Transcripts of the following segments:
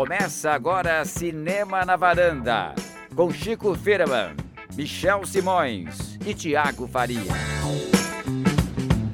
Começa agora Cinema na Varanda, com Chico Firman, Michel Simões e Tiago Faria.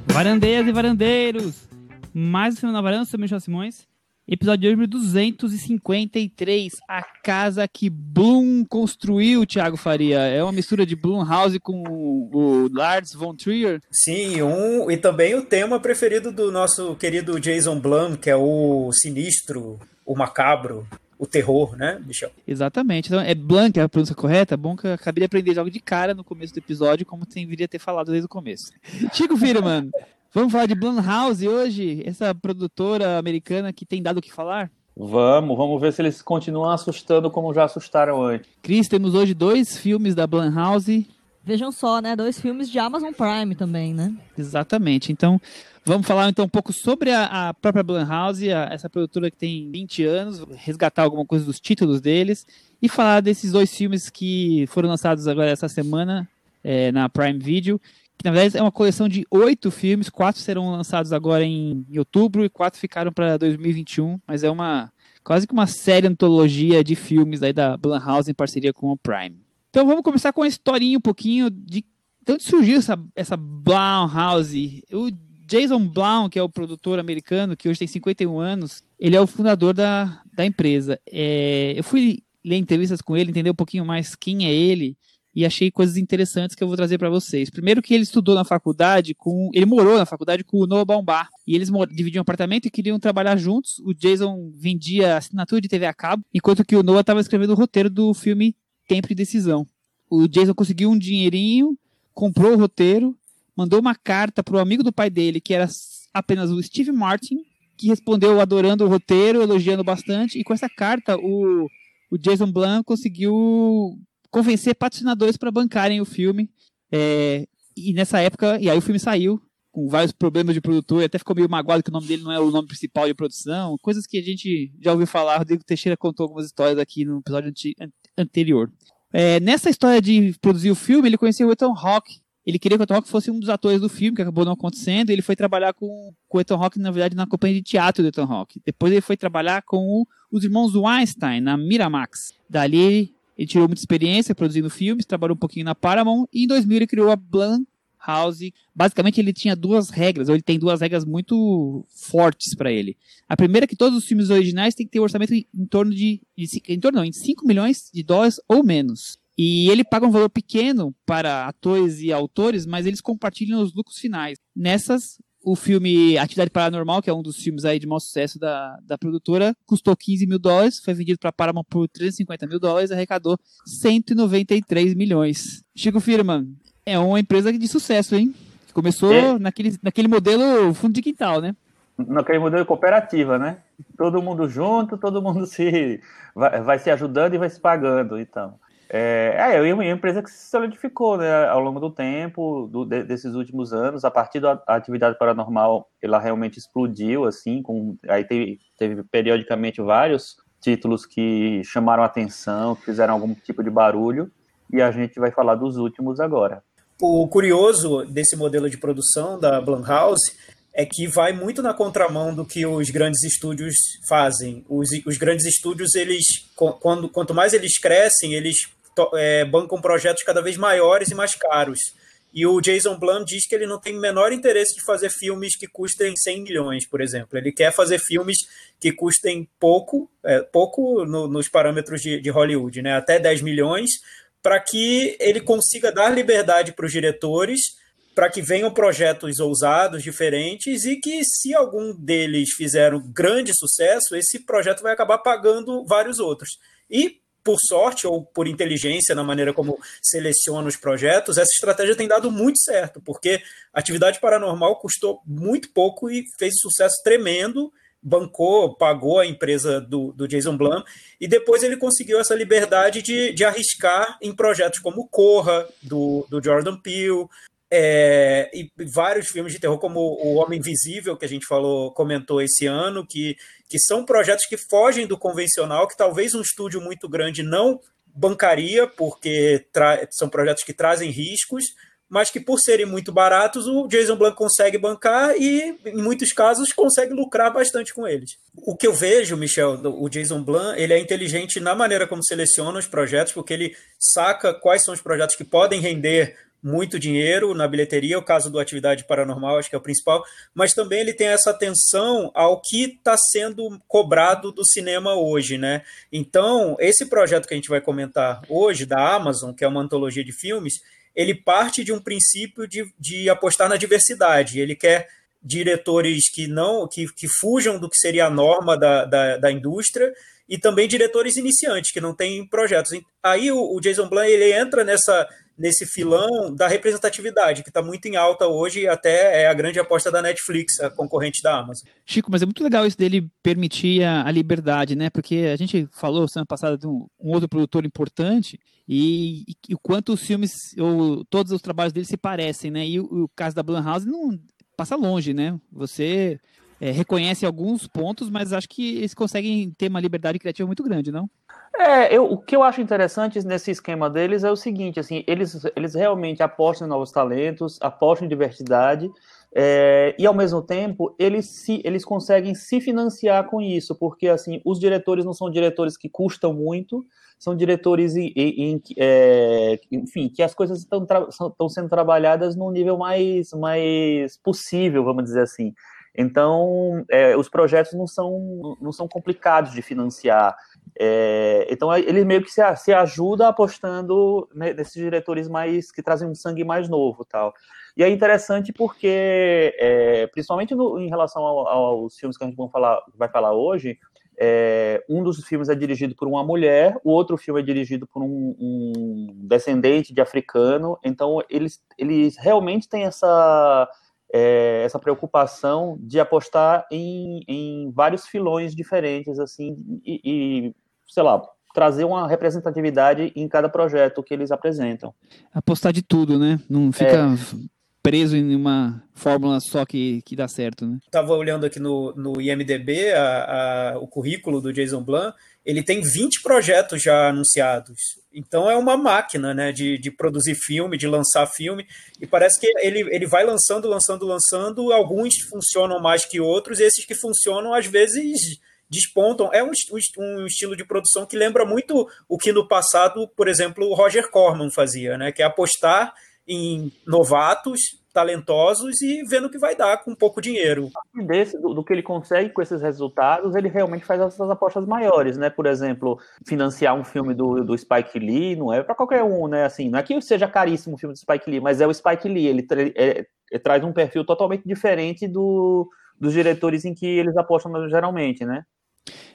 Varandeiras e varandeiros, mais um Cinema na Varanda, sou Michel Simões. Episódio de hoje 253, a casa que Bloom construiu, Thiago Faria. É uma mistura de House com o Lars von Trier. Sim, um e também o tema preferido do nosso querido Jason Blum, que é o sinistro, o macabro, o terror, né, Michel? Exatamente. Então, é Blanc é a pronúncia correta. É bom que eu acabei de aprender logo de cara no começo do episódio, como deveria ter falado desde o começo. Chico Firman, Vamos falar de Blumhouse hoje, essa produtora americana que tem dado o que falar? Vamos, vamos ver se eles continuam assustando como já assustaram antes. Cris, temos hoje dois filmes da Blumhouse. Vejam só, né? Dois filmes de Amazon Prime também, né? Exatamente. Então, vamos falar então um pouco sobre a, a própria Blumhouse, a, essa produtora que tem 20 anos, resgatar alguma coisa dos títulos deles e falar desses dois filmes que foram lançados agora essa semana é, na Prime Video, que na verdade é uma coleção de oito filmes, quatro serão lançados agora em, em outubro e quatro ficaram para 2021, mas é uma quase que uma série antologia de filmes aí da Blumhouse em parceria com o Prime. Então vamos começar com uma historinha um pouquinho de, de onde surgiu essa, essa Blumhouse. Jason Blum, que é o produtor americano, que hoje tem 51 anos, ele é o fundador da, da empresa. É, eu fui ler entrevistas com ele, entender um pouquinho mais quem é ele e achei coisas interessantes que eu vou trazer para vocês. Primeiro que ele estudou na faculdade com, ele morou na faculdade com o Noah Baumbach e eles dividiam um apartamento e queriam trabalhar juntos. O Jason vendia assinatura de TV a cabo, enquanto que o Noah estava escrevendo o roteiro do filme Tempo de Decisão. O Jason conseguiu um dinheirinho, comprou o roteiro, mandou uma carta para o amigo do pai dele, que era apenas o Steve Martin, que respondeu adorando o roteiro, elogiando bastante, e com essa carta o, o Jason Blum conseguiu convencer patrocinadores para bancarem o filme. É, e nessa época, e aí o filme saiu, com vários problemas de produtor, e até ficou meio magoado que o nome dele não é o nome principal de produção, coisas que a gente já ouviu falar. O Rodrigo Teixeira contou algumas histórias aqui no episódio anterior. É, nessa história de produzir o filme, ele conheceu o Ethan Hawke. Ele queria que o Ethan Hawke fosse um dos atores do filme, que acabou não acontecendo. Ele foi trabalhar com, com o Ethan Hawke, na verdade, na companhia de teatro do Ethan Hawke. Depois ele foi trabalhar com o, os irmãos Weinstein, na Miramax. Dali ele tirou muita experiência produzindo filmes, trabalhou um pouquinho na Paramount e em 2000 ele criou a Blumhouse. Basicamente ele tinha duas regras, ou ele tem duas regras muito fortes para ele. A primeira é que todos os filmes originais têm que ter um orçamento em torno de, de em torno não, em 5 milhões de dólares ou menos. E ele paga um valor pequeno para atores e autores, mas eles compartilham os lucros finais. Nessas, o filme Atividade Paranormal, que é um dos filmes aí de maior sucesso da, da produtora, custou 15 mil dólares, foi vendido para Paramount por 350 mil dólares, arrecadou 193 milhões. Chico Firman, é uma empresa de sucesso, hein? Começou é. naquele, naquele modelo fundo de quintal, né? Naquele modelo cooperativa, né? Todo mundo junto, todo mundo se vai, vai se ajudando e vai se pagando, então. É, é uma empresa que se solidificou né, ao longo do tempo, do, de, desses últimos anos. A partir da atividade paranormal, ela realmente explodiu, assim, com, aí teve, teve periodicamente vários títulos que chamaram atenção, que fizeram algum tipo de barulho, e a gente vai falar dos últimos agora. O curioso desse modelo de produção da Blumhouse é que vai muito na contramão do que os grandes estúdios fazem. Os, os grandes estúdios, eles, quando, quanto mais eles crescem, eles é, bancam projetos cada vez maiores e mais caros. E o Jason Blum diz que ele não tem o menor interesse de fazer filmes que custem 100 milhões, por exemplo. Ele quer fazer filmes que custem pouco, é, pouco no, nos parâmetros de, de, Hollywood, né? até 10 milhões, para que ele consiga dar liberdade para os diretores, para que venham projetos ousados, diferentes, e que se algum deles fizer um grande sucesso, esse projeto vai acabar pagando vários outros. E por sorte ou por inteligência na maneira como seleciona os projetos, essa estratégia tem dado muito certo, porque atividade paranormal custou muito pouco e fez um sucesso tremendo, bancou, pagou a empresa do, do Jason Blum, e depois ele conseguiu essa liberdade de, de arriscar em projetos como Corra, do, do Jordan Peele, é, e vários filmes de terror, como O Homem Invisível, que a gente falou, comentou esse ano, que, que são projetos que fogem do convencional, que talvez um estúdio muito grande não bancaria, porque são projetos que trazem riscos, mas que por serem muito baratos, o Jason Blum consegue bancar e, em muitos casos, consegue lucrar bastante com eles. O que eu vejo, Michel, o Jason Blum, ele é inteligente na maneira como seleciona os projetos, porque ele saca quais são os projetos que podem render muito dinheiro na bilheteria, o caso do Atividade Paranormal, acho que é o principal, mas também ele tem essa atenção ao que está sendo cobrado do cinema hoje, né? Então, esse projeto que a gente vai comentar hoje, da Amazon, que é uma antologia de filmes, ele parte de um princípio de, de apostar na diversidade. Ele quer diretores que não que, que fujam do que seria a norma da, da, da indústria e também diretores iniciantes que não têm projetos. Aí o, o Jason Blum ele entra nessa nesse filão da representatividade, que está muito em alta hoje até é a grande aposta da Netflix, a concorrente da Amazon. Chico, mas é muito legal isso dele permitir a, liberdade, né? Porque a gente falou semana passada de um, um outro produtor importante e, e, e, o quanto os filmes, ou todos os trabalhos dele se parecem, né? E o, o caso da Blumhouse não passa longe, né? Você é, reconhece alguns pontos, mas acho que eles conseguem ter uma liberdade criativa muito grande, não? É, eu, o que eu acho interessante nesse esquema deles é o seguinte, assim, eles, eles realmente apostam em novos talentos, apostam em diversidade, é, e ao mesmo tempo eles, se, eles conseguem se financiar com isso, porque assim, os diretores não são diretores que custam muito, são diretores em, em, em é, enfim, que as coisas estão, estão sendo trabalhadas num nível mais, mais possível, vamos dizer assim. Então, é, os projetos não são, não são complicados de financiar. É, então ele meio que se, se ajuda apostando nesses diretores mais que trazem um sangue mais novo, tal. E é interessante porque, é, principalmente no, em relação ao, aos filmes que a gente vai falar, vai falar hoje, é, um dos filmes é dirigido por uma mulher, o outro filme é dirigido por um, um descendente de africano. Então eles, eles realmente têm essa é, essa preocupação de apostar em, em vários filões diferentes, assim, e, e, sei lá, trazer uma representatividade em cada projeto que eles apresentam. Apostar de tudo, né? Não fica é. Preso em uma fórmula só que, que dá certo, né? Estava olhando aqui no, no IMDB a, a, o currículo do Jason Blum, ele tem 20 projetos já anunciados. Então é uma máquina né, de, de produzir filme, de lançar filme. E parece que ele, ele vai lançando, lançando, lançando. Alguns funcionam mais que outros, e esses que funcionam, às vezes, despontam. É um, um estilo de produção que lembra muito o que no passado, por exemplo, o Roger Corman fazia, né? Que é apostar em novatos talentosos e vendo o que vai dar com pouco dinheiro. Desse, do, do, que ele consegue com esses resultados, ele realmente faz essas apostas maiores, né? Por exemplo, financiar um filme do, do Spike Lee não é para qualquer um, né? Assim, não é que seja caríssimo o filme do Spike Lee, mas é o Spike Lee, ele, tra é, é, traz um perfil totalmente diferente do, dos diretores em que eles apostam geralmente, né?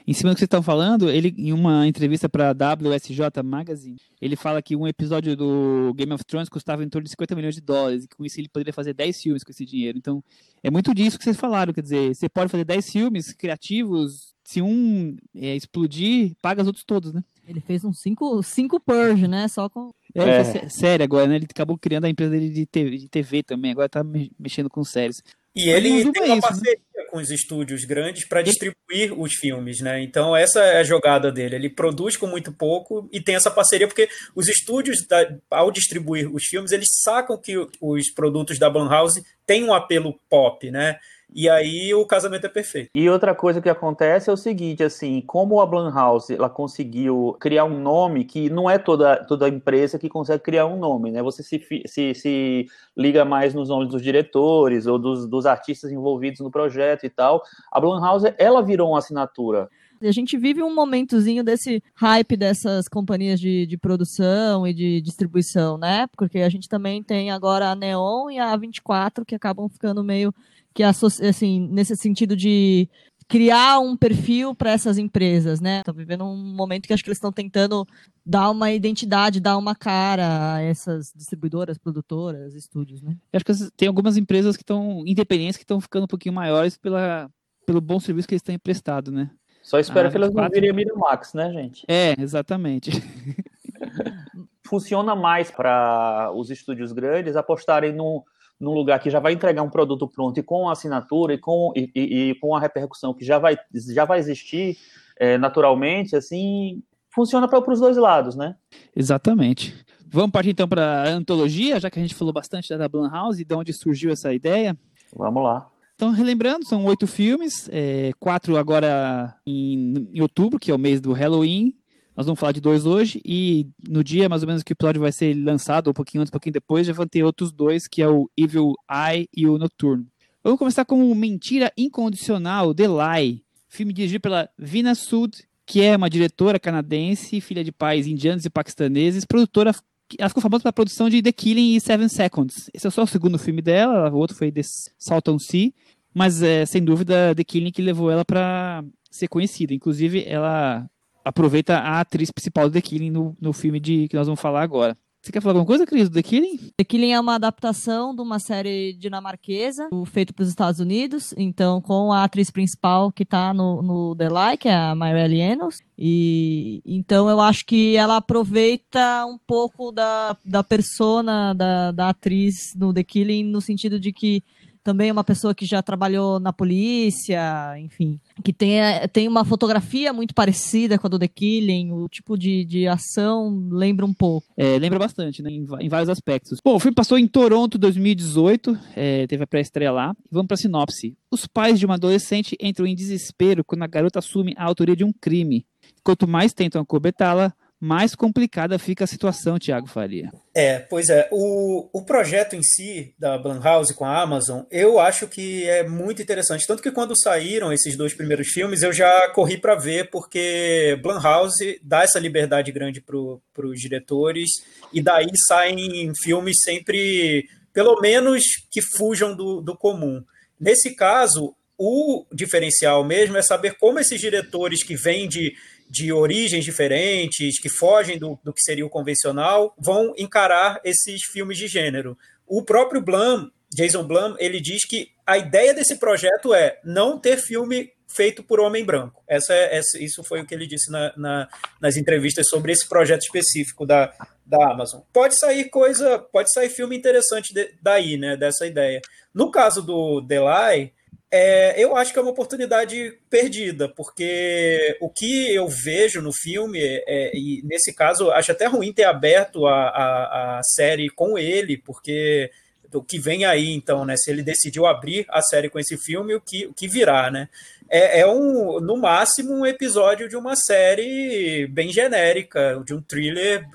Em cima do que vocês estão falando, ele em uma entrevista para a WSJ Magazine, ele fala que um episódio do Game of Thrones custava em torno de 50 milhões de dólares, e com isso ele poderia fazer 10 filmes com esse dinheiro. Então, é muito disso que vocês falaram, quer dizer, você pode fazer 10 filmes criativos, se um é, explodir, paga os outros todos, né? Ele fez uns 5 cinco, Purge, né? Só com. É, é. sério agora, né? Ele acabou criando a empresa dele de TV, de TV também, agora tá mexendo com séries. E ele tem uma isso, né? parceria né? com os estúdios grandes para distribuir os filmes, né? Então essa é a jogada dele. Ele produz com muito pouco e tem essa parceria porque os estúdios, ao distribuir os filmes, eles sacam que os produtos da Blumhouse têm um apelo pop, né? E aí o casamento é perfeito. E outra coisa que acontece é o seguinte, assim, como a Blumhouse ela conseguiu criar um nome que não é toda, toda empresa que consegue criar um nome, né? Você se, se, se liga mais nos nomes dos diretores ou dos, dos artistas envolvidos no projeto e tal. A Blumhouse, ela virou uma assinatura. A gente vive um momentozinho desse hype dessas companhias de, de produção e de distribuição, né? Porque a gente também tem agora a Neon e a A24 que acabam ficando meio que assim, nesse sentido de criar um perfil para essas empresas, né? Tá vivendo um momento que acho que eles estão tentando dar uma identidade, dar uma cara a essas distribuidoras, produtoras, estúdios, né? Eu acho que tem algumas empresas que estão independentes que estão ficando um pouquinho maiores pela, pelo bom serviço que eles têm emprestado, né? Só espero ah, que elas não virem a Miramax, né, gente? É, exatamente. Funciona mais para os estúdios grandes apostarem no, num lugar que já vai entregar um produto pronto e com assinatura e com, e, e, e com a repercussão que já vai, já vai existir é, naturalmente, assim, funciona para os dois lados, né? Exatamente. Vamos partir então para a antologia, já que a gente falou bastante da Blumhouse e de onde surgiu essa ideia. Vamos lá. Então, relembrando, são oito filmes, é, quatro agora em, em, outubro, que é o mês do Halloween. Nós vamos falar de dois hoje, e no dia mais ou menos que o episódio vai ser lançado, um pouquinho antes, um pouquinho depois, já vão ter outros dois, que é o Evil Eye e o Noturno. Vamos começar com Mentira Incondicional, The Lie, filme dirigido pela Vina Sud, que é uma diretora canadense, filha de pais indianos e paquistaneses, produtora ela ficou famosa pela produção de The Killing e Seven Seconds. Esse é só o segundo filme dela, o outro foi The Salton Sea, mas é sem dúvida The Killing que levou ela para ser conhecida. Inclusive, ela aproveita a atriz principal do The Killing no, no filme de que nós vamos falar agora. Você quer falar alguma coisa, Cris, do The Killing? The Killing é uma adaptação de uma série dinamarquesa, feito para os Estados Unidos, então com a atriz principal que está no, no The Lie, que é a Marielle Enos. E então eu acho que ela aproveita um pouco da, da persona da, da atriz no The Killing, no sentido de que também uma pessoa que já trabalhou na polícia, enfim, que tem, tem uma fotografia muito parecida com a do The Killing, o tipo de, de ação lembra um pouco. É, lembra bastante, né, em, em, vários aspectos. Bom, o filme passou em Toronto 2018, é, teve a pré-estreia lá. Vamos para a sinopse. Os pais de uma adolescente entram em desespero quando a garota assume a autoria de um crime. Quanto mais tentam acobertá-la, mais complicada fica a situação, Tiago Faria. É, pois é. O, o projeto em si, da Blumhouse com a Amazon, eu acho que é muito interessante. Tanto que quando saíram esses dois primeiros filmes, eu já corri para ver, porque Blumhouse dá essa liberdade grande para os diretores, e daí saem filmes sempre, pelo menos, que fujam do, do comum. Nesse caso, o diferencial mesmo é saber como esses diretores que vêm de de origens diferentes, que fogem do, do que seria o convencional, vão encarar esses filmes de gênero. O próprio Blum, Jason Blum, ele diz que a ideia desse projeto é não ter filme feito por homem branco. Essa, é, essa isso foi o que ele disse na, na, nas entrevistas sobre esse projeto específico da, da Amazon. Pode sair coisa, pode sair filme interessante de, daí, né, dessa ideia. No caso do Delay, é, eu acho que é uma oportunidade perdida, porque o que eu vejo no filme, é, e nesse caso, acho até ruim ter aberto a, a, a, série com ele, porque o que vem aí, então, né? Se ele decidiu abrir a série com esse filme, o que, o que virá, né? É, é um, no máximo, um episódio de uma série bem genérica, de um thriller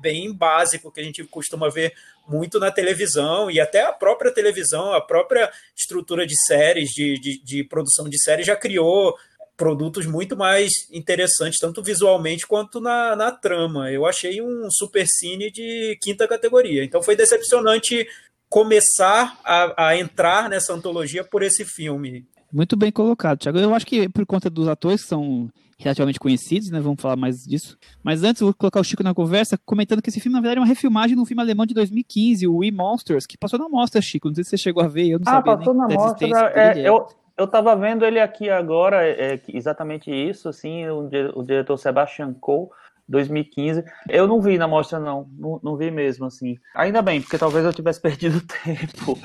bem básico que a gente costuma ver muito na televisão e até a própria televisão, a própria estrutura de séries, de, de, de produção de séries já criou produtos muito mais interessantes, tanto visualmente quanto na, na trama. Eu achei um super cine de quinta categoria. Então foi decepcionante começar a, a entrar nessa antologia por esse filme. Muito bem colocado, Thiago. Eu acho que por conta dos atores que são relativamente conhecidos, né? Vamos falar mais disso. Mas antes, vou colocar o Chico na conversa, comentando que esse filme, na verdade, é uma refilmagem de um filme alemão de 2015, o We Monsters, que passou na mostra, Chico. Não sei se você chegou a ver, eu não ah, sabia passou na mostra. É, eu, eu tava vendo ele aqui agora, é, exatamente isso, assim, o, o diretor Sebastian Coe 2015. Eu não vi na mostra, não. não. não. vi mesmo, assim. Ainda bem, porque talvez eu tivesse perdido tempo.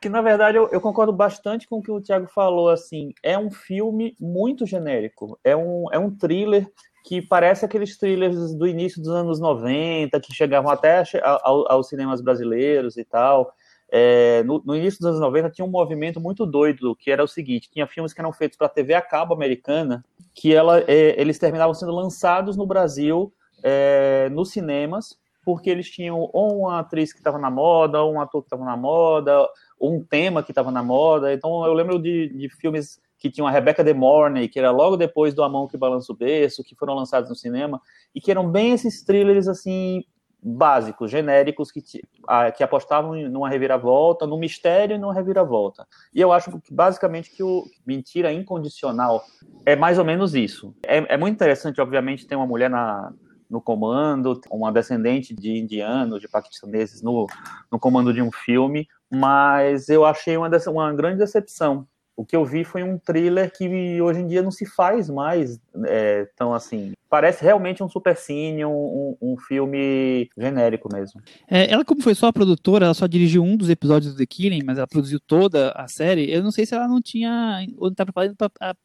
Que, na verdade, eu, eu, concordo bastante com o que o Thiago falou, assim. É um filme muito genérico. É um, é um thriller que parece aqueles thrillers do início dos anos 90, que chegavam até ao, aos cinemas brasileiros e tal. É, no, no, início dos anos 90 tinha um movimento muito doido, que era o seguinte, tinha filmes que eram feitos para a TV a cabo americana, que ela, é, eles terminavam sendo lançados no Brasil, é, nos cinemas, porque eles tinham ou uma atriz que estava na moda, ou um ator que estava na moda, ou um tema que estava na moda. Então eu lembro de, de filmes que tinham a Rebecca De Mornay, que era logo depois do A Mão que Balança o Berço, que foram lançados no cinema, e que eram bem esses thrillers, assim, básicos, genéricos, que, que apostavam numa reviravolta, no mistério e numa reviravolta. E eu acho que, basicamente, que o Mentira Incondicional é mais ou menos isso. É, é muito interessante, obviamente, ter uma mulher na, no comando, uma descendente de indianos, de paquistaneses no, no comando de um filme, mas eu achei uma, uma grande decepção, o que eu vi foi um thriller que hoje em dia não se faz mais é, tão assim. Parece realmente um supercine, um, um, um filme genérico mesmo. É, ela, como foi só a produtora, ela só dirigiu um dos episódios do The Killing, mas ela produziu toda a série. Eu não sei se ela não tinha, ou não estava fazendo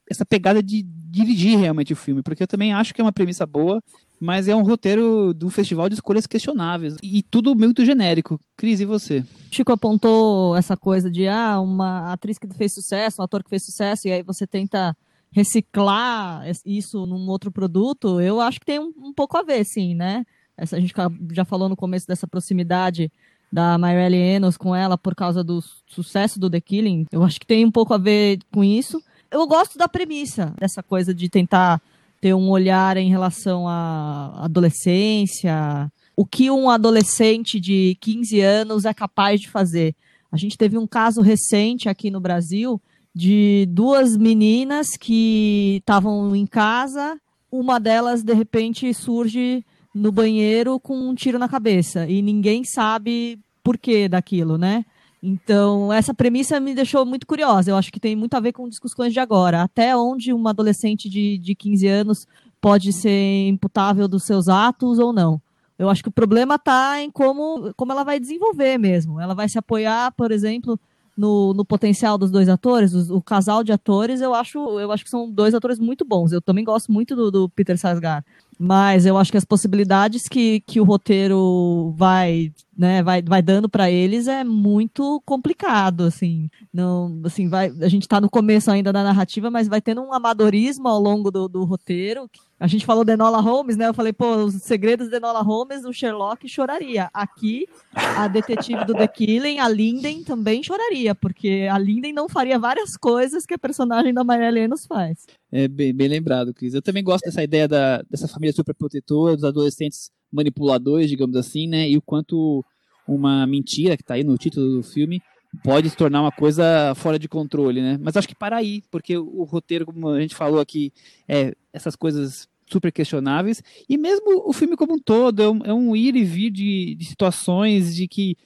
essa pegada de dirigir realmente o filme, porque eu também acho que é uma premissa boa, mas é um roteiro do festival de escolhas questionáveis e tudo muito genérico. Cris, e você? Chico apontou essa coisa de ah, uma atriz que fez sucesso, um ator que fez sucesso, e aí você tenta reciclar isso num outro produto. Eu acho que tem um, um pouco a ver, sim, né? Essa, a gente já falou no começo dessa proximidade da Mayrelle Enos com ela por causa do sucesso do The Killing. Eu acho que tem um pouco a ver com isso. Eu gosto da premissa, dessa coisa de tentar ter um olhar em relação à adolescência, o que um adolescente de 15 anos é capaz de fazer. A gente teve um caso recente aqui no Brasil de duas meninas que estavam em casa, uma delas de repente surge no banheiro com um tiro na cabeça e ninguém sabe por que daquilo, né? Então, essa premissa me deixou muito curiosa. Eu acho que tem muito a ver com discussões de agora. Até onde uma adolescente de, de 15 anos pode ser imputável dos seus atos ou não. Eu acho que o problema está em como, como ela vai desenvolver mesmo. Ela vai se apoiar, por exemplo, no, no potencial dos dois atores, o, casal de atores, eu acho, eu acho que são dois atores muito bons. Eu também gosto muito do, do Peter Sarsgaard. Mas eu acho que as possibilidades que, que o roteiro vai, né, vai, vai dando para eles é muito complicado, assim. Não, assim, vai, a gente está no começo ainda da narrativa, mas vai tendo um amadorismo ao longo do, do roteiro. A gente falou de Enola Holmes, né? Eu falei, pô, os segredos de Enola Holmes, o Sherlock choraria. Aqui, a detetive do The Killing, a Linden, também choraria, porque a Linden não faria várias coisas que a personagem da Maria Lenos faz. É bem, bem lembrado, Cris. Eu também gosto dessa ideia da, dessa família superprotetora, dos adolescentes manipuladores, digamos assim, né? E o quanto uma mentira que está aí no título do filme pode se tornar uma coisa fora de controle, né? Mas acho que para aí, porque o, o roteiro, como a gente falou aqui, é essas coisas super questionáveis, e mesmo o filme como um todo, é um, é um ir e vir de, de situações de que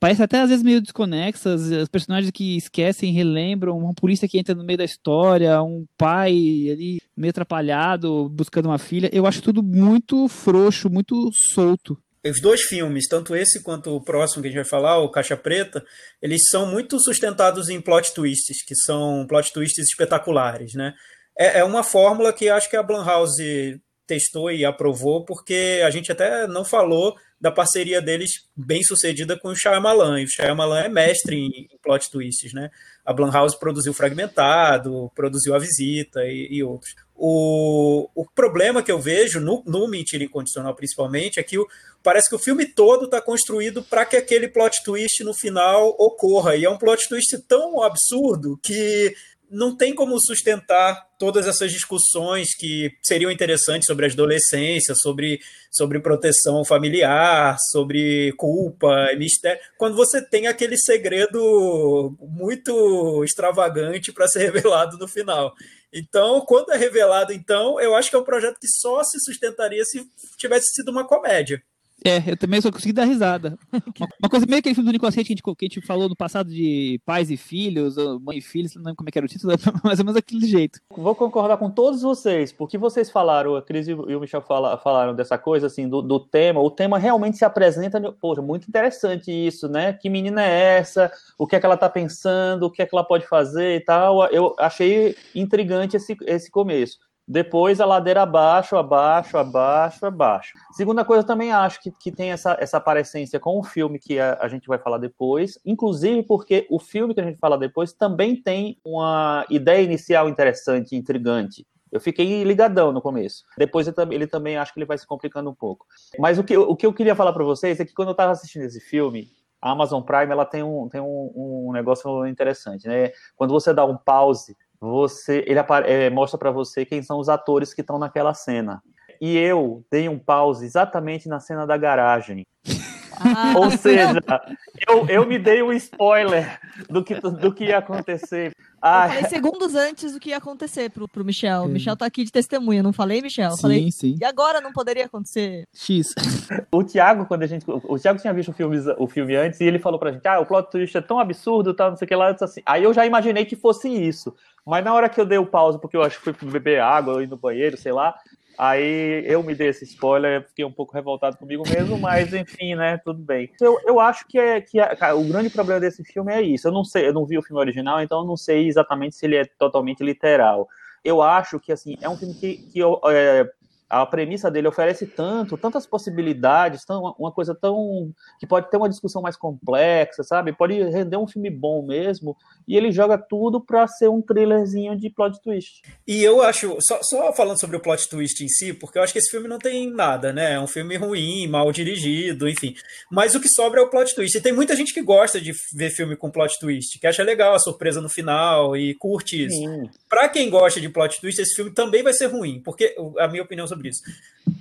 parece até às vezes meio desconexas, os personagens que esquecem, relembram, uma polícia que entra no meio da história, um pai ali meio atrapalhado, buscando uma filha. Eu acho tudo muito frouxo, muito solto. Os dois filmes, tanto esse quanto o próximo que a gente vai falar, o Caixa Preta, eles são muito sustentados em plot twists, que são plot twists espetaculares, né? É, é uma fórmula que acho que a Blumhouse testou e aprovou, porque a gente até não falou da parceria deles bem sucedida com o Shyamalan. E o Shyamalan é mestre em, em plot twists, né? A Blumhouse produziu Fragmentado, produziu A Visita e, e outros. O, o problema que eu vejo no, no Mentira Incondicional, principalmente, é que o, parece que o filme todo está construído para que aquele plot twist no final ocorra. E é um plot twist tão absurdo que não tem como sustentar todas essas discussões que seriam interessantes sobre a adolescência, sobre, sobre proteção familiar, sobre culpa, mistério, quando você tem aquele segredo muito extravagante para ser revelado no final. Então, quando é revelado, então, eu acho que é um projeto que só se sustentaria se tivesse sido uma comédia. É, eu também só consegui dar risada. Uma, uma coisa meio aquele filme do Nicolas Cage que a, gente, que a gente falou no passado de pais e filhos, mãe e filhos, não lembro como é que era o título, mais ou menos aquele jeito. Vou concordar com todos vocês, porque vocês falaram, a Cris e o Michel falaram dessa coisa, assim, do, do tema, o tema realmente se apresenta, poxa, muito interessante isso, né? Que menina é essa? O que é que ela tá pensando? O que é que ela pode fazer e tal? Eu achei intrigante esse, esse começo. Depois a ladeira abaixo, abaixo, abaixo, abaixo. Segunda coisa, também acho que, que tem essa, essa aparência com o filme que a, a, gente vai falar depois, inclusive porque o filme que a gente fala depois também tem uma ideia inicial interessante, intrigante. Eu fiquei ligadão no começo. Depois ele, ele também acho que ele vai se complicando um pouco. Mas o que, o que eu queria falar para vocês é que quando eu estava assistindo esse filme, a Amazon Prime ela tem um, tem um, um negócio interessante, né? Quando você dá um pause você ele é, mostra para você quem são os atores que estão naquela cena. E eu dei um pause exatamente na cena da garagem. Ah, Ou seja, eu, eu me dei um spoiler do que, do que ia acontecer. Ah, eu falei segundos antes do que ia acontecer pro, pro Michel. O Michel tá aqui de testemunha, não falei, Michel? Sim, falei, sim. E agora não poderia acontecer? X. O Thiago, quando a gente. O Thiago tinha visto o filme, o filme antes e ele falou pra gente: ah, o plot twist é tão absurdo, tal, não sei o que lá. Assim. Aí eu já imaginei que fosse isso. Mas na hora que eu dei o pause, porque eu acho que fui beber água, ou ir no banheiro, sei lá, Aí eu me dei esse spoiler, fiquei um pouco revoltado comigo mesmo, mas enfim, né? Tudo bem. Eu, eu acho que, é, que é, cara, o grande problema desse filme é isso. Eu não sei, eu não vi o filme original, então eu não sei exatamente se ele é totalmente literal. eu acho que assim é um filme que, que eu, é, a premissa dele oferece tanto, tantas possibilidades, tão, uma coisa tão que pode ter uma discussão mais complexa, sabe? Pode render um filme bom mesmo, e ele joga tudo para ser um thrillerzinho de plot twist. E eu acho, só, só, falando sobre o plot twist em si, porque eu acho que esse filme não tem nada, né? É um filme ruim, mal dirigido, enfim. Mas o que sobra é o plot twist. E tem muita gente que gosta de ver filme com plot twist, que acha legal a surpresa no final e curte isso. Para quem gosta de plot twist, esse filme também vai ser ruim, porque a minha opinião sobre sobre isso.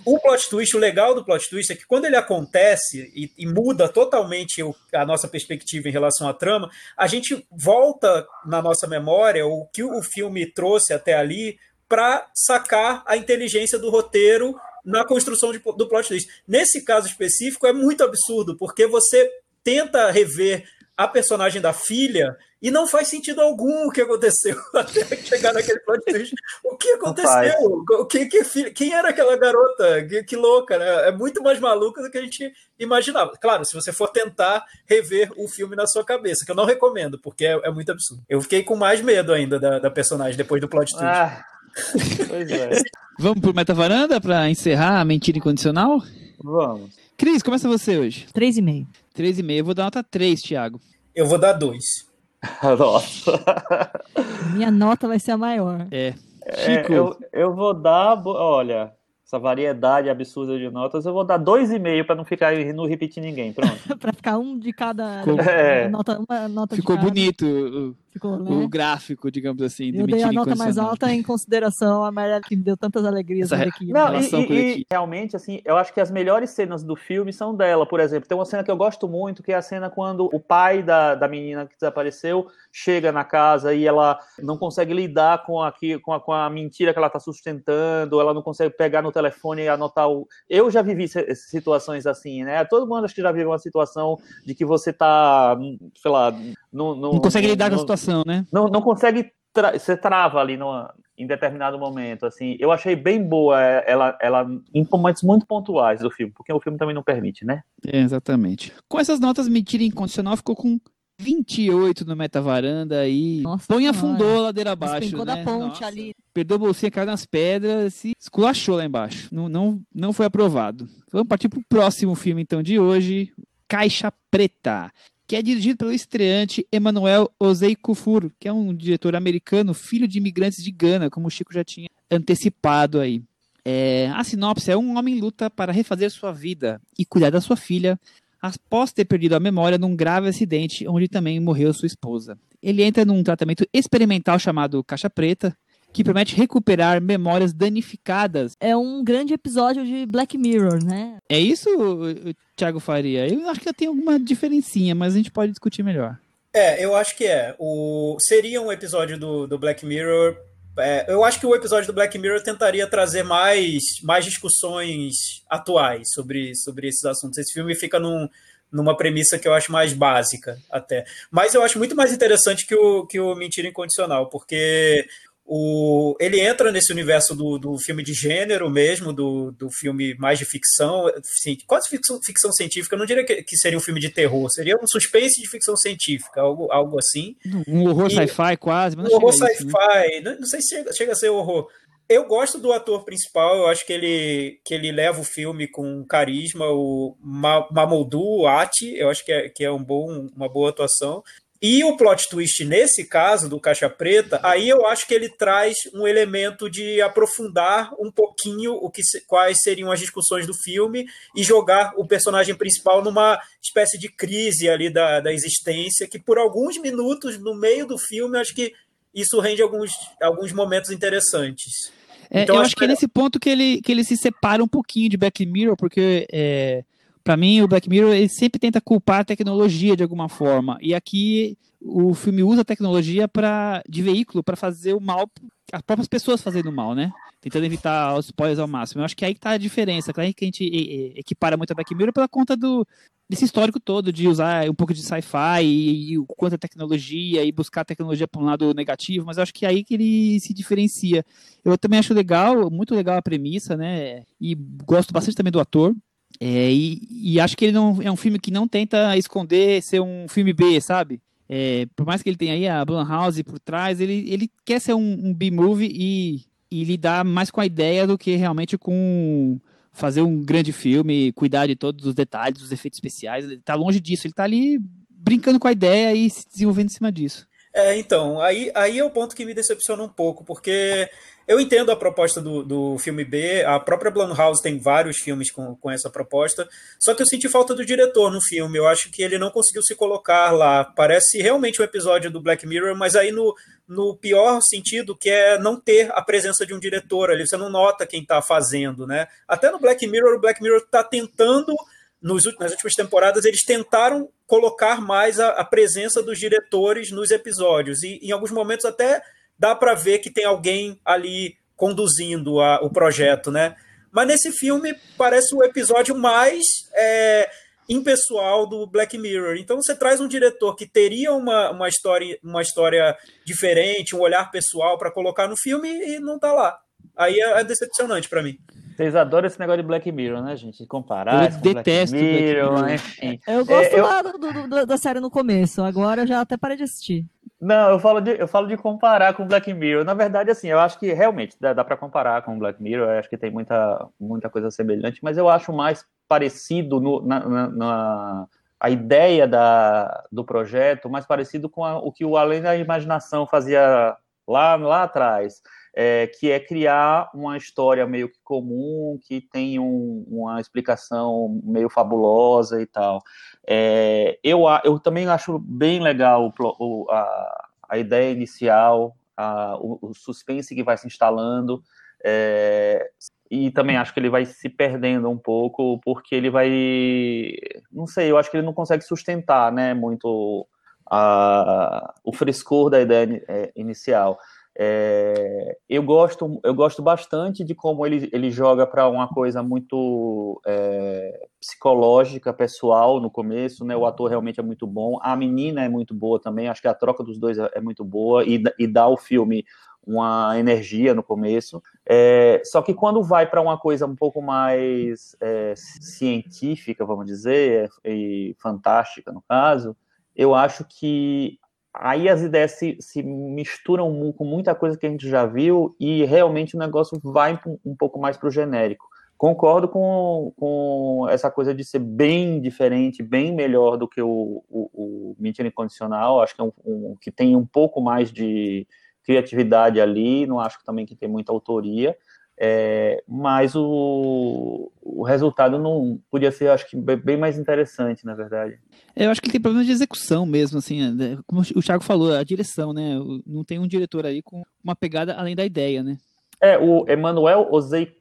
O plot twist, o legal do plot twist é que quando ele acontece e, e muda totalmente o, a nossa perspectiva em relação à trama, a gente volta na nossa memória o que o filme trouxe até ali para sacar a inteligência do roteiro na construção de, do plot twist. Nesse caso específico, é muito absurdo, porque você tenta rever a personagem da filha e não faz sentido algum o que aconteceu até chegar naquele plot twist. O que aconteceu? O que, que, quem era aquela garota? Que, que, louca, né? É muito mais maluca do que a gente imaginava. Claro, se você for tentar rever o filme na sua cabeça, que eu não recomendo, porque é, é muito absurdo. Eu fiquei com mais medo ainda da, da personagem depois do plot twist. Ah, pois é. Vamos pro Meta Varanda para encerrar a mentira incondicional? Vamos. Cris, começa você hoje. 3,5. 3,5. Eu vou dar nota 3, Thiago. Eu vou dar 2. Nossa. Minha nota vai ser a maior. É. Chico. É, eu, eu vou dar, olha, essa variedade absurda de notas, eu vou dar dois e meio para não ficar não repetir ninguém, pronto. para ficar um de cada Ficou, é. nota, uma nota Ficou de cada. bonito Ficou, né? o gráfico, digamos assim. Eu dei a nota mais alta em consideração a Maria que me deu tantas alegrias Essa aqui. Não, e, e, realmente, assim, eu acho que as melhores cenas do filme são dela. Por exemplo, tem uma cena que eu gosto muito, que é a cena quando o pai da, da menina que desapareceu chega na casa e ela não consegue lidar com, aqui, com, a, com a mentira que ela está sustentando, ela não consegue pegar no telefone e anotar o. Eu já vivi situações assim, né? Todo mundo acho que já viveu uma situação de que você tá, sei lá, no, no, não consegue lidar no, com a situação, né? Não, não consegue, tra você trava ali no, em determinado momento, assim. Eu achei bem boa é, ela, ela em momentos muito pontuais do filme, porque o filme também não permite, né? É, exatamente. Com essas notas, Mentira Incondicional ficou com 28 no Meta Varanda e Nossa, põe afundou a ladeira abaixo. né? da ponte Nossa. ali. Perdeu a bolsinha, caiu nas pedras e esculachou lá embaixo. Não, não, não foi aprovado. Vamos partir pro próximo filme, então, de hoje. Caixa Preta que é dirigido pelo estreante Emmanuel Ozei Kufur, que é um diretor americano, filho de imigrantes de Gana, como o Chico já tinha antecipado aí. É, a sinopse é um homem luta para refazer sua vida e cuidar da sua filha após ter perdido a memória num grave acidente onde também morreu sua esposa. Ele entra num tratamento experimental chamado Caixa Preta, que promete recuperar memórias danificadas. É um grande episódio de Black Mirror, né? É isso, Thiago Faria? Eu acho que tem alguma diferencinha, mas a gente pode discutir melhor. É, eu acho que é. O... Seria um episódio do, do Black Mirror. É, eu acho que o episódio do Black Mirror tentaria trazer mais, mais discussões atuais sobre, sobre esses assuntos. Esse filme fica num, numa premissa que eu acho mais básica até. Mas eu acho muito mais interessante que o, que o Mentira Incondicional, porque o, ele entra nesse universo do, do filme de gênero mesmo, do, do filme mais de ficção, sim, quase ficção, ficção científica. Eu não diria que, que, seria um filme de terror, seria um suspense de ficção científica, algo, algo assim. Um horror sci-fi quase. um horror sci-fi, né? não, não, sei se chega, chega a ser horror. Eu gosto do ator principal, eu acho que ele, que ele leva o filme com carisma, o Mamoudou Ati, eu acho que é, que é um bom, uma boa atuação. E o plot twist, nesse caso do Caixa Preta, aí eu acho que ele traz um elemento de aprofundar um pouquinho o que, quais seriam as discussões do filme e jogar o personagem principal numa espécie de crise ali da, da existência, que por alguns minutos no meio do filme, acho que isso rende alguns, alguns momentos interessantes. É, então, eu acho que é nesse ponto que ele, que ele se separa um pouquinho de Black Mirror, porque é, para mim, o Black Mirror ele sempre tenta culpar a tecnologia de alguma forma. E aqui o filme usa a tecnologia para de veículo para fazer o mal, as próprias pessoas fazendo mal, né? Tentando evitar os spoilers ao máximo. Eu acho que aí que tá a diferença. Claro que a gente equipara muito a Black Mirror pela conta do, desse histórico todo de usar um pouco de sci-fi e, e o quanto a tecnologia e buscar a tecnologia para um lado negativo, mas eu acho que é aí que ele se diferencia. Eu também acho legal, muito legal a premissa, né? E gosto bastante também do ator. É, e, e, acho que ele não é um filme que não tenta esconder ser um filme B, sabe? é, por mais que ele tenha aí a Blumhouse por trás, ele, ele quer ser um, um B-movie e, e lidar mais com a ideia do que realmente com fazer um grande filme, cuidar de todos os detalhes, dos efeitos especiais. Ele tá longe disso, ele tá ali brincando com a ideia e se desenvolvendo em cima disso. É, então, aí, aí é o ponto que me decepciona um pouco, porque eu entendo a proposta do, do filme B, a própria Blumhouse tem vários filmes com, com essa proposta, só que eu senti falta do diretor no filme, eu acho que ele não conseguiu se colocar lá, parece realmente um episódio do Black Mirror, mas aí no, no pior sentido, que é não ter a presença de um diretor ali, você não nota quem está fazendo, né? Até no Black Mirror, o Black Mirror está tentando nos, nas últimas temporadas, eles tentaram colocar mais a, a, presença dos diretores nos episódios. E em alguns momentos até dá para ver que tem alguém ali conduzindo a, o projeto, né? Mas nesse filme parece o episódio mais é, impessoal do Black Mirror. Então você traz um diretor que teria uma, uma, história, uma história diferente, um olhar pessoal para colocar no filme e não tá lá. Aí é, é decepcionante para mim. Vocês adoram esse negócio de Black Mirror, né, gente? Comparar. Eu detesto Black Mirror, Black Mirror. Enfim. Eu gosto é, eu... Do, do, da série no começo, agora eu já até parei de assistir. Não, eu falo de, eu falo de comparar com Black Mirror. Na verdade, assim, eu acho que realmente dá, dá para comparar com Black Mirror. Eu acho que tem muita, muita coisa semelhante, mas eu acho mais parecido no, na, na, na a ideia da, do projeto, mais parecido com a, o que o Além da Imaginação fazia lá, lá atrás é, que é criar uma história meio que comum, que tem um, uma explicação meio fabulosa e tal. É, eu, eu também acho bem legal o, a, a ideia inicial, a, o, o, suspense que vai se instalando, é, e também acho que ele vai se perdendo um pouco, porque ele vai. Não sei, eu acho que ele não consegue sustentar né, muito a, o frescor da ideia é, inicial. É, eu gosto eu gosto bastante de como ele, ele joga para uma coisa muito é, psicológica pessoal no começo né? O ator realmente é muito bom. A menina é muito boa também. Acho que a troca dos dois é, é muito boa e, e dá ao filme uma energia no começo. É, só que quando vai para uma coisa um pouco mais é, científica vamos dizer e fantástica no caso eu acho que aí as ideias se, se, misturam com muita coisa que a gente já viu e realmente o negócio vai um, pouco mais para o genérico. Concordo com, com essa coisa de ser bem diferente, bem melhor do que o, o, o Incondicional. Acho que é um, um, que tem um pouco mais de criatividade ali. Não acho que também que tem muita autoria. É, mas o, o resultado não podia ser, acho que, bem mais interessante, na verdade. É, eu acho que ele tem problema de execução mesmo, assim, né, como o Thiago falou, a direção, né? Não tem um diretor aí com uma pegada além da ideia, né? É, o Emanuel Ozei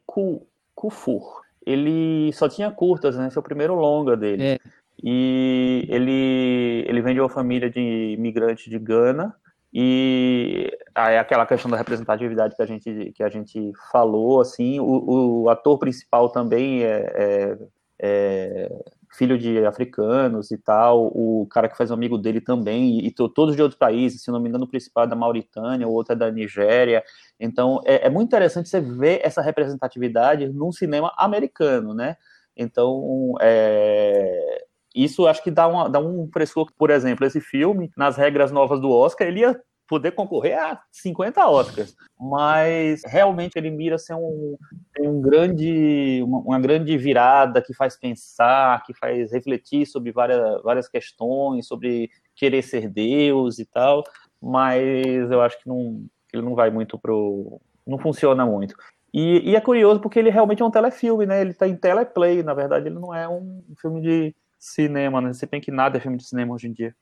Kufur, ele só tinha curtas, né? Esse é o primeiro longa dele. É. E ele, ele vem de uma família de imigrantes de Gana, e aí aquela questão da representatividade que a gente, que a gente falou, assim, o, o ator principal também é, é, é, filho de africanos e tal, o cara que faz um amigo dele também, e, e todos de outros países, se não me engano, o principal é da Mauritânia, o outro é da Nigéria, então é, é muito interessante você ver essa representatividade num cinema americano, né? Então, é, isso acho que dá, uma, dá um frescor. Por exemplo, esse filme, nas regras novas do Oscar, ele ia poder concorrer a 50 Oscars, mas realmente ele mira ser um, um grande, uma, uma, grande virada que faz pensar, que faz refletir sobre várias, várias questões, sobre querer ser Deus e tal, mas eu acho que não, ele não vai muito pro, não funciona muito. E, e é curioso porque ele realmente é um telefilme, né? Ele está em teleplay, na verdade ele não é um filme de cinema, né? Você pensa que nada é filme de cinema hoje em dia.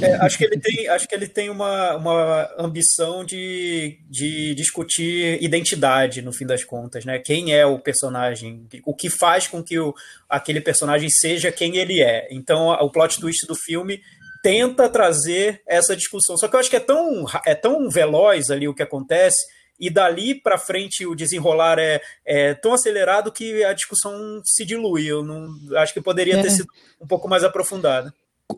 É, acho que ele tem, acho que ele tem uma, uma ambição de, de discutir identidade, no fim das contas, né? Quem é o personagem, o que faz com que o, aquele personagem seja quem ele é. Então, o plot twist do filme tenta trazer essa discussão. Só que eu acho que é tão, é tão veloz ali o que acontece e dali para frente o desenrolar é, é, tão acelerado que a discussão se dilui. Eu não acho que poderia é. ter sido um pouco mais aprofundada.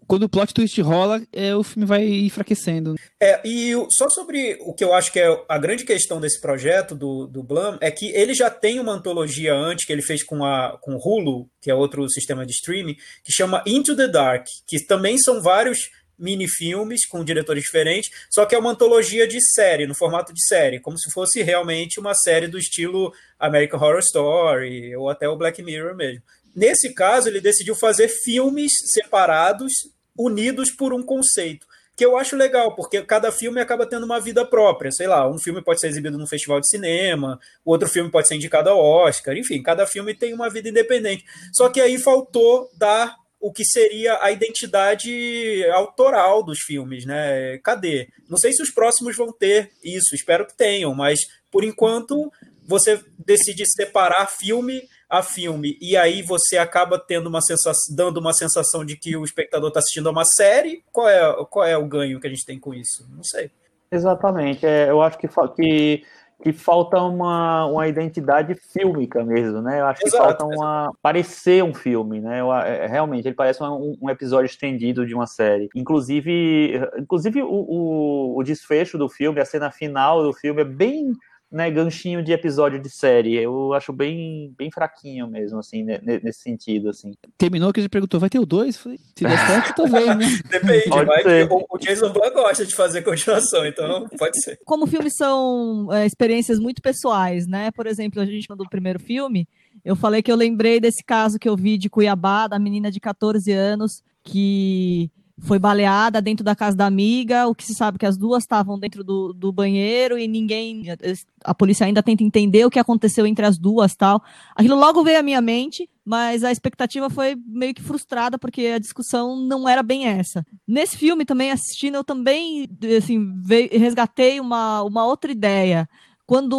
Quando o plot twist rola, é, o filme vai enfraquecendo. É, e só sobre o que eu acho que é a grande questão desse projeto do, do Blum é que ele já tem uma antologia antes que ele fez com a com Hulu, que é outro sistema de streaming, que chama Into the Dark, que também são vários mini-filmes com diretores diferentes, só que é uma antologia de série, no formato de série, como se fosse realmente uma série do estilo American Horror Story ou até o Black Mirror mesmo. Nesse caso, ele decidiu fazer filmes separados, unidos por um conceito que eu acho legal, porque cada filme acaba tendo uma vida própria. Sei lá, um filme pode ser exibido num festival de cinema, o outro filme pode ser indicado ao Oscar, enfim, cada filme tem uma vida independente. Só que aí faltou dar o que seria a identidade autoral dos filmes, né? Cadê? Não sei se os próximos vão ter isso, espero que tenham, mas por enquanto você decide separar filme a filme e aí você acaba tendo uma sensação, dando uma sensação de que o espectador está assistindo a uma série, qual é, qual é o ganho que a gente tem com isso? Não sei. Exatamente. É, eu acho que, que, que falta uma, uma identidade fílmica mesmo, né? Eu acho Exato, que falta uma parecer um filme, né? Eu, é, realmente, ele parece um, um, episódio estendido de uma série. Inclusive, inclusive o, o, o desfecho do filme, a cena final do filme é bem né, ganchinho de episódio de série. Eu acho bem, bem fraquinho mesmo, assim, nesse sentido, assim. Terminou que a gente perguntou, vai ter o 2? Se der certo, vendo, né? Depende, vai, o, o Jason Blum gosta de fazer continuação, então pode ser. Como filmes são é, experiências muito pessoais, né? Por exemplo, a gente mandou o primeiro filme, eu falei que eu lembrei desse caso que eu vi de Cuiabá, da menina de 14 anos, que foi baleada dentro da casa da amiga. O que se sabe é que as duas estavam dentro do, do banheiro e ninguém. A polícia ainda tenta entender o que aconteceu entre as duas tal. Aquilo logo veio à minha mente, mas a expectativa foi meio que frustrada porque a discussão não era bem essa. Nesse filme também assistindo, eu também assim, veio, resgatei uma, uma outra ideia quando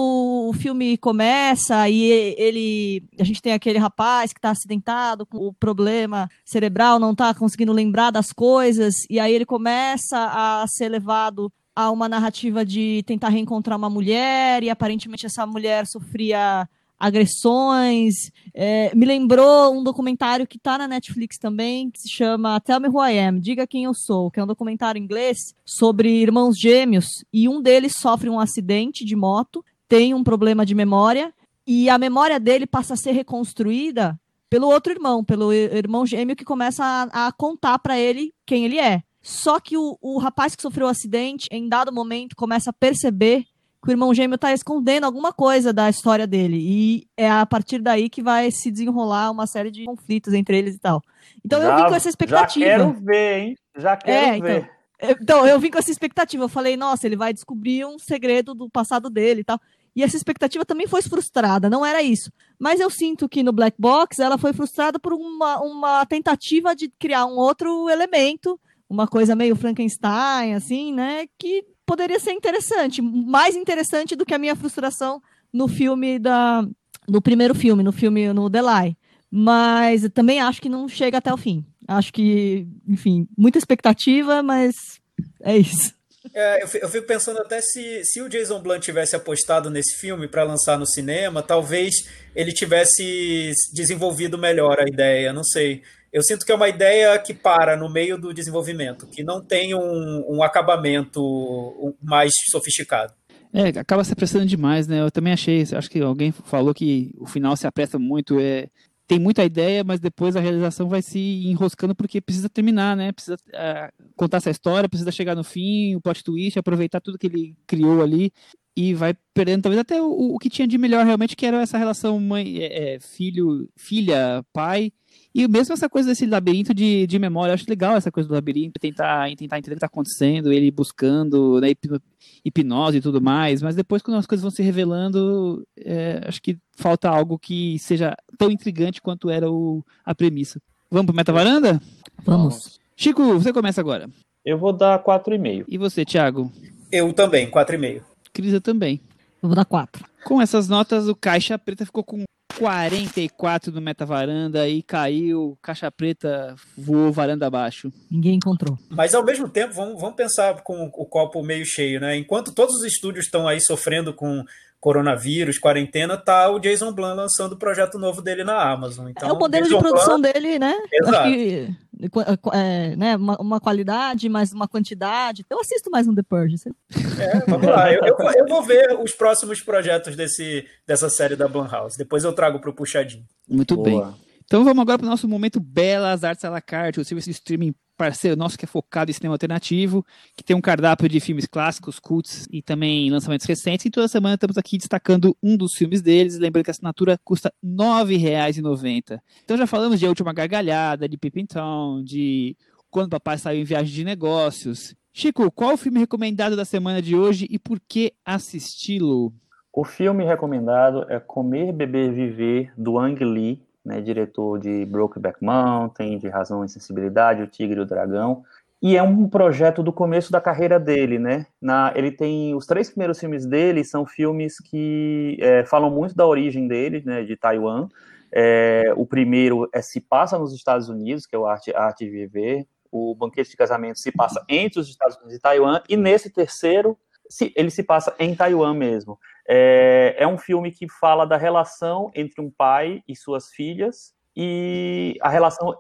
o filme começa e ele a gente tem aquele rapaz que está acidentado com o problema cerebral não está conseguindo lembrar das coisas e aí ele começa a ser levado a uma narrativa de tentar reencontrar uma mulher e aparentemente essa mulher sofria agressões. É, me lembrou um documentário que está na Netflix também, que se chama Tell Me Who I Am, Diga Quem Eu Sou, que é um documentário inglês sobre irmãos gêmeos, e um deles sofre um acidente de moto, tem um problema de memória, e a memória dele passa a ser reconstruída pelo outro irmão, pelo irmão gêmeo que começa a, a contar para ele quem ele é. Só que o, o rapaz que sofreu o acidente, em dado momento, começa a perceber que o irmão gêmeo está escondendo alguma coisa da história dele. E é a partir daí que vai se desenrolar uma série de conflitos entre eles e tal. Então já, eu vim com essa expectativa. Já quero ver, hein? Já quero é, ver. Então, então, eu vim com essa expectativa. Eu falei, nossa, ele vai descobrir um segredo do passado dele e tal. E essa expectativa também foi frustrada, não era isso. Mas eu sinto que no Black Box ela foi frustrada por uma, uma tentativa de criar um outro elemento, uma coisa meio Frankenstein, assim, né? Que poderia ser interessante, mais interessante do que a minha frustração no filme da no primeiro filme, no filme no Delay. Mas também acho que não chega até o fim. Acho que, enfim, muita expectativa, mas é isso. É, eu, fico pensando até se, se o Jason Blum tivesse apostado nesse filme para lançar no cinema, talvez ele tivesse desenvolvido melhor a ideia, não sei. Eu sinto que é uma ideia que para no meio do desenvolvimento, que não tem um, um acabamento mais sofisticado. É, acaba se apressando demais, né? Eu também achei, acho que alguém falou que o final se apressa muito, é, tem muita ideia, mas depois a realização vai se enroscando porque precisa terminar, né? Precisa é, contar essa história, precisa chegar no fim, o plot twist, aproveitar tudo que ele criou ali e vai perdendo talvez até o, o que tinha de melhor realmente, que era essa relação mãe, é, é filho, filha, pai, e mesmo essa coisa desse labirinto de, de memória, eu acho legal essa coisa do labirinto, tentar, tentar entender o que está acontecendo, ele buscando né, hipnose e tudo mais, mas depois quando as coisas vão se revelando, é, acho que falta algo que seja tão intrigante quanto era o, a premissa. Vamos para Meta Varanda? Vamos. Chico, você começa agora. Eu vou dar 4,5. E você, Thiago? Eu também, 4,5. Crisa também. Eu vou dar 4. Com essas notas, o Caixa Preta ficou com 44 no Meta Varanda e caiu, caixa preta voou varanda abaixo. Ninguém encontrou. Mas ao mesmo tempo, vamos, vamos pensar com o copo meio cheio, né? Enquanto todos os estúdios estão aí sofrendo com coronavírus, quarentena, tá o Jason Blum lançando o projeto novo dele na Amazon. Então, é o modelo Jason de produção Blum... dele, né? Exato. Acho que, é, né, uma, uma, qualidade, mais uma quantidade. Eu assisto mais um The Purge. É, vamos lá. Eu, eu, eu, vou ver os próximos projetos desse, dessa série da Blumhouse. Depois eu trago para o Puxadinho. Muito Boa. bem. Então vamos agora para o nosso momento Belas Artes à la carte, o serviço de streaming parceiro nosso que é focado em cinema alternativo, que tem um cardápio de filmes clássicos, cults e também lançamentos recentes. E toda semana estamos aqui destacando um dos filmes deles. Lembrando que a assinatura custa R$ 9,90. Então já falamos de A Última Gargalhada, de Pippin Town, de Quando o Papai Saiu em Viagem de Negócios. Chico, qual o filme recomendado da semana de hoje e por que assisti-lo? O filme recomendado é Comer, Beber, Viver, do Ang Lee, né, diretor de Brokeback Mountain, de Razão e Sensibilidade, O Tigre e o Dragão. E é um projeto do começo da carreira dele, né? Na, ele tem os três primeiros filmes dele são filmes que é, falam muito da origem dele, né? De Taiwan. É, o primeiro é se passa nos Estados Unidos, que é o Arte, Arte de Viver. O Banquete de Casamento se passa entre os Estados Unidos e Taiwan. E nesse terceiro se, ele se passa em Taiwan mesmo. É, é um filme que fala da relação entre um pai e suas filhas e a relação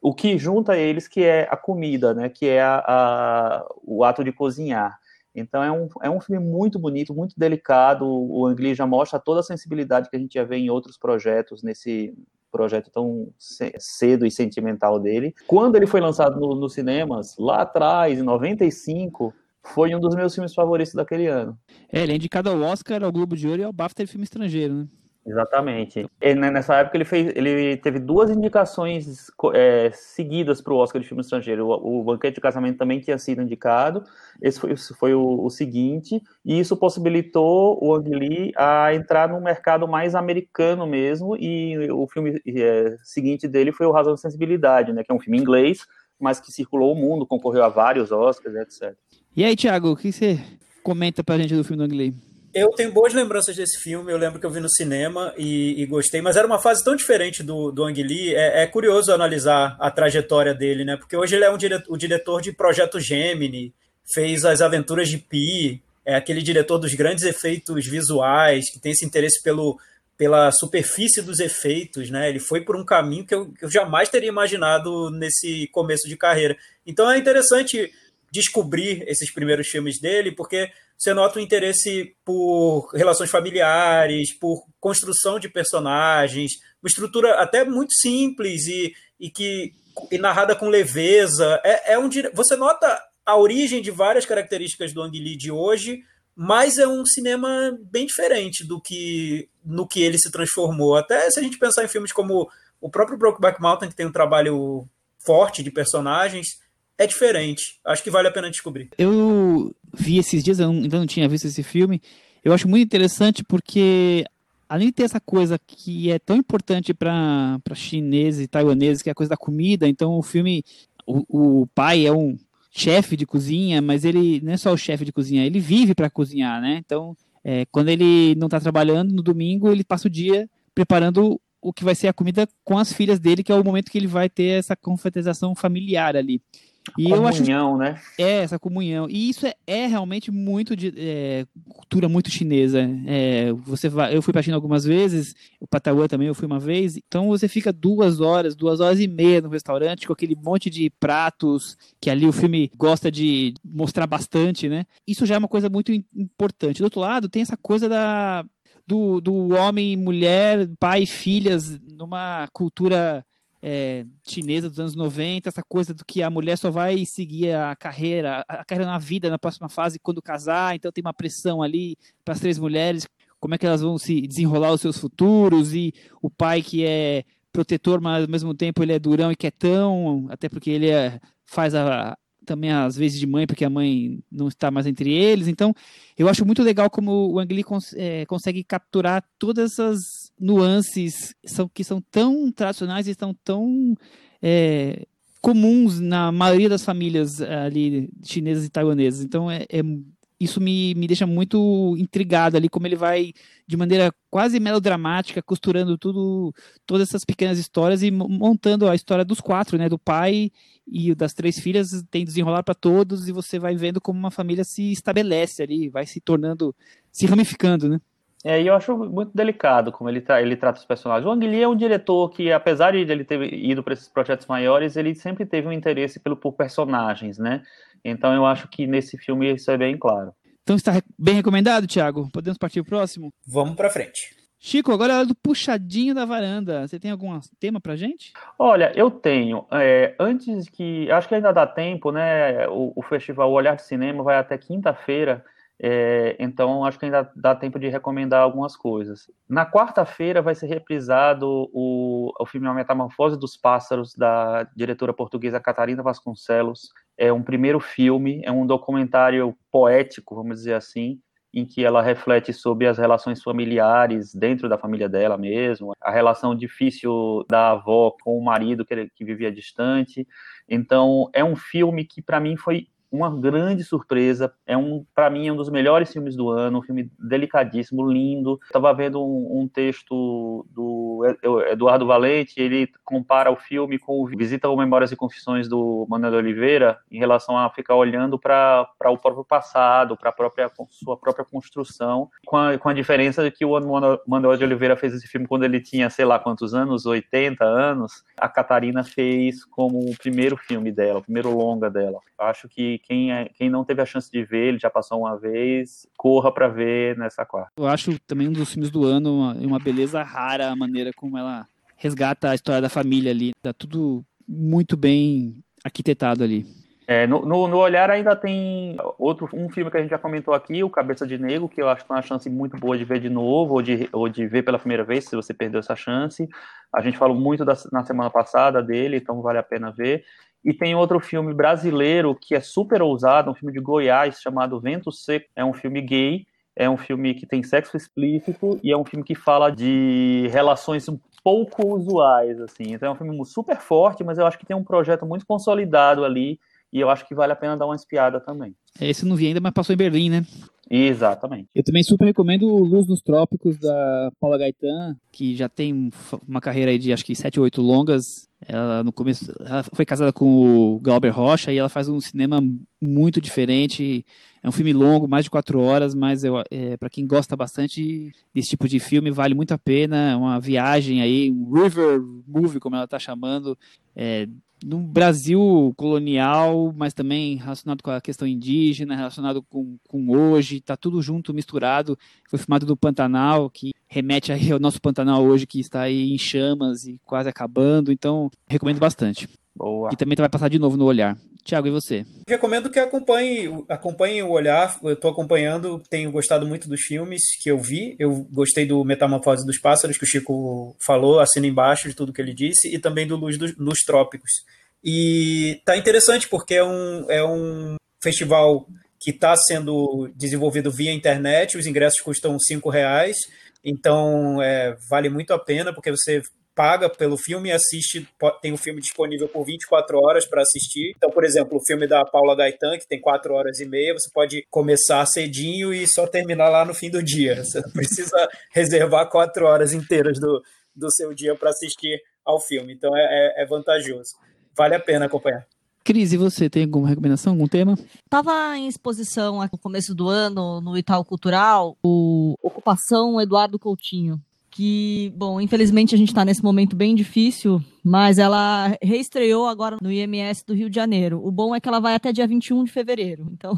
o que junta eles que é a comida, né? Que é a, a, o ato de cozinhar. Então é um, é um filme muito bonito, muito delicado. O Ang Lee já mostra toda a sensibilidade que a gente já vê em outros projetos nesse projeto tão cedo e sentimental dele. Quando ele foi lançado nos no cinemas, lá atrás, em 95, foi um dos meus filmes favoritos daquele ano. É, ele é indicado ao Oscar, ao Globo de Ouro e ao BAFTA de filme estrangeiro, né? Exatamente. Nessa época ele fez, ele teve duas indicações é, seguidas para o Oscar de filme estrangeiro. O, o, Banquete de Casamento também tinha sido indicado. Esse foi, foi o, o, seguinte, e isso possibilitou o Ang Lee a entrar no mercado mais americano mesmo. E o filme é, seguinte dele foi o Razão de Sensibilidade, né, que é um filme inglês, mas que circulou o mundo, concorreu a vários Oscars, etc. E aí, Thiago, o que você comenta pra gente do filme do Ang Lee? Eu tenho boas lembranças desse filme, eu lembro que eu vi no cinema e, e gostei, mas era uma fase tão diferente do, do Ang Lee, é, é, curioso analisar a trajetória dele, né? Porque hoje ele é um o diretor de Projeto Gemini, fez As Aventuras de Pi, é aquele diretor dos grandes efeitos visuais, que tem esse interesse pelo, pela superfície dos efeitos, né? Ele foi por um caminho que eu, que eu jamais teria imaginado nesse começo de carreira. Então é interessante descobrir esses primeiros filmes dele, porque você nota o interesse por relações familiares, por construção de personagens, uma estrutura até muito simples e, e que e narrada com leveza. É, é um você nota a origem de várias características do Ang Lee de hoje, mas é um cinema bem diferente do que no que ele se transformou. Até se a gente pensar em filmes como o próprio Brokeback Mountain, que tem um trabalho forte de personagens, é diferente. Acho que vale a pena descobrir. Eu vi esses dias, eu ainda não tinha visto esse filme. Eu acho muito interessante porque, além de ter essa coisa que é tão importante para chineses e taiwaneses, que é a coisa da comida, então o filme, o, o pai é um chefe de cozinha, mas ele não é só o chefe de cozinha, ele vive para cozinhar, né? Então, é, quando ele não está trabalhando no domingo, ele passa o dia preparando o que vai ser a comida com as filhas dele, que é o momento que ele vai ter essa confraternização familiar ali. E comunhão, acho, né? É, essa comunhão. E isso é, é realmente muito de é, cultura muito chinesa. É, você vai, eu fui para China algumas vezes, o Pataguá também eu fui uma vez. Então você fica duas horas, duas horas e meia no restaurante com aquele monte de pratos que ali o filme gosta de mostrar bastante, né? Isso já é uma coisa muito importante. Do outro lado, tem essa coisa da do, do homem, mulher, pai e filhas numa cultura é, chinesa dos anos 90, essa coisa do que a mulher só vai seguir a carreira, a carreira na vida, na próxima fase, quando casar, então tem uma pressão ali para as três mulheres, como é que elas vão se desenrolar os seus futuros, e o pai que é protetor, mas ao mesmo tempo ele é durão e quietão, até porque ele é, faz a, também às vezes de mãe, porque a mãe não está mais entre eles. Então, eu acho muito legal como o Ang cons é, consegue capturar todas essas nuances são, que são tão tradicionais e estão tão é, comuns na maioria das famílias ali chinesas e taiwanesas. Então, é, é isso me, me deixa muito intrigado ali, como ele vai de maneira quase melodramática, costurando tudo, todas essas pequenas histórias e montando a história dos quatro, né? Do pai e das três filhas, tem desenrolar para todos, e você vai vendo como uma família se estabelece ali, vai se tornando, se ramificando, né? É, e eu acho muito delicado como ele, tra ele trata os personagens. O Ang Lee é um diretor que, apesar de ele ter ido para esses projetos maiores, ele sempre teve um interesse pelo, por personagens, né? Então eu acho que nesse filme isso é bem claro. Então está bem recomendado, Thiago? Podemos partir para o próximo? Vamos para frente. Chico, agora é hora do puxadinho da varanda. Você tem algum tema pra gente? Olha, eu tenho. É, antes que. Acho que ainda dá tempo, né? O, o festival Olhar de Cinema vai até quinta-feira. É, então, acho que ainda dá tempo de recomendar algumas coisas. Na quarta-feira vai ser reprisado o, o filme A Metamorfose dos Pássaros, da diretora portuguesa Catarina Vasconcelos. É um primeiro filme, é um documentário poético, vamos dizer assim, em que ela reflete sobre as relações familiares dentro da família dela mesmo, a relação difícil da avó com o marido que, que vivia distante. Então, é um filme que para mim foi uma grande surpresa. É um, para mim, é um dos melhores filmes do ano. Um filme delicadíssimo, lindo. Estava vendo um, um, texto do Eduardo Valente. Ele compara o filme com Visita ou Memórias e Confissões do Manuel Oliveira em relação a ficar olhando para o próprio passado, para a própria sua própria construção, com a, com a diferença de que o Manuel de Oliveira fez esse filme quando ele tinha, sei lá quantos anos, 80 anos. A Catarina fez como o primeiro filme dela, o primeiro longa dela. Acho que quem, é, quem não teve a chance de ver, ele já passou uma vez, corra para ver nessa quarta. Eu acho também um dos filmes do ano uma, uma beleza rara a maneira como ela resgata a história da família ali. Tá tudo muito bem arquitetado ali. É, no, no, no, Olhar ainda tem outro um filme que a gente já comentou aqui, o Cabeça de Negro, que eu acho que é uma chance muito boa de ver de novo, ou de, ou de ver pela primeira vez, se você perdeu essa chance. A gente falou muito da, na semana passada dele, então vale a pena ver. E tem outro filme brasileiro que é super ousado, um filme de Goiás chamado Vento Seco. É um filme gay, é um filme que tem sexo explícito e é um filme que fala de relações um pouco usuais, assim. Então é um filme super forte, mas eu acho que tem um projeto muito consolidado ali e eu acho que vale a pena dar uma espiada também. Esse eu não vi ainda, mas passou em Berlim, né? Exatamente. Eu também super recomendo Luz nos Trópicos, da Paula Gaetan, que já tem uma carreira aí de acho que 7 ou 8 longas. Ela no começo ela foi casada com o Glauber Rocha e ela faz um cinema muito diferente. É um filme longo, mais de 4 horas, mas é, para quem gosta bastante desse tipo de filme, vale muito a pena. É uma viagem aí, um river movie, como ela está chamando, é, no Brasil colonial, mas também relacionado com a questão indígena, relacionado com, com hoje, está tudo junto, misturado. Foi filmado no Pantanal, que remete ao nosso Pantanal hoje, que está aí em chamas e quase acabando. Então, recomendo bastante. Boa. E também vai passar de novo no olhar. Tiago, e você? Recomendo que acompanhe, acompanhe o olhar. Eu estou acompanhando, tenho gostado muito dos filmes que eu vi. Eu gostei do Metamorfose dos Pássaros, que o Chico falou, assina embaixo de tudo que ele disse, e também do Luz dos, nos Trópicos. E tá interessante porque é um, é um festival que está sendo desenvolvido via internet, os ingressos custam cinco reais, então é, vale muito a pena porque você paga pelo filme e assiste, tem o filme disponível por 24 horas para assistir. Então, por exemplo, o filme da Paula Gaetan, que tem 4 horas e meia, você pode começar cedinho e só terminar lá no fim do dia. Você não precisa reservar 4 horas inteiras do, do seu dia para assistir ao filme. Então, é, é, é vantajoso. Vale a pena acompanhar. Cris, e você tem alguma recomendação, algum tema? Estava em exposição no começo do ano no Itaú Cultural o Ocupação Eduardo Coutinho, que, bom, infelizmente a gente está nesse momento bem difícil, mas ela reestreou agora no IMS do Rio de Janeiro. O bom é que ela vai até dia 21 de fevereiro, então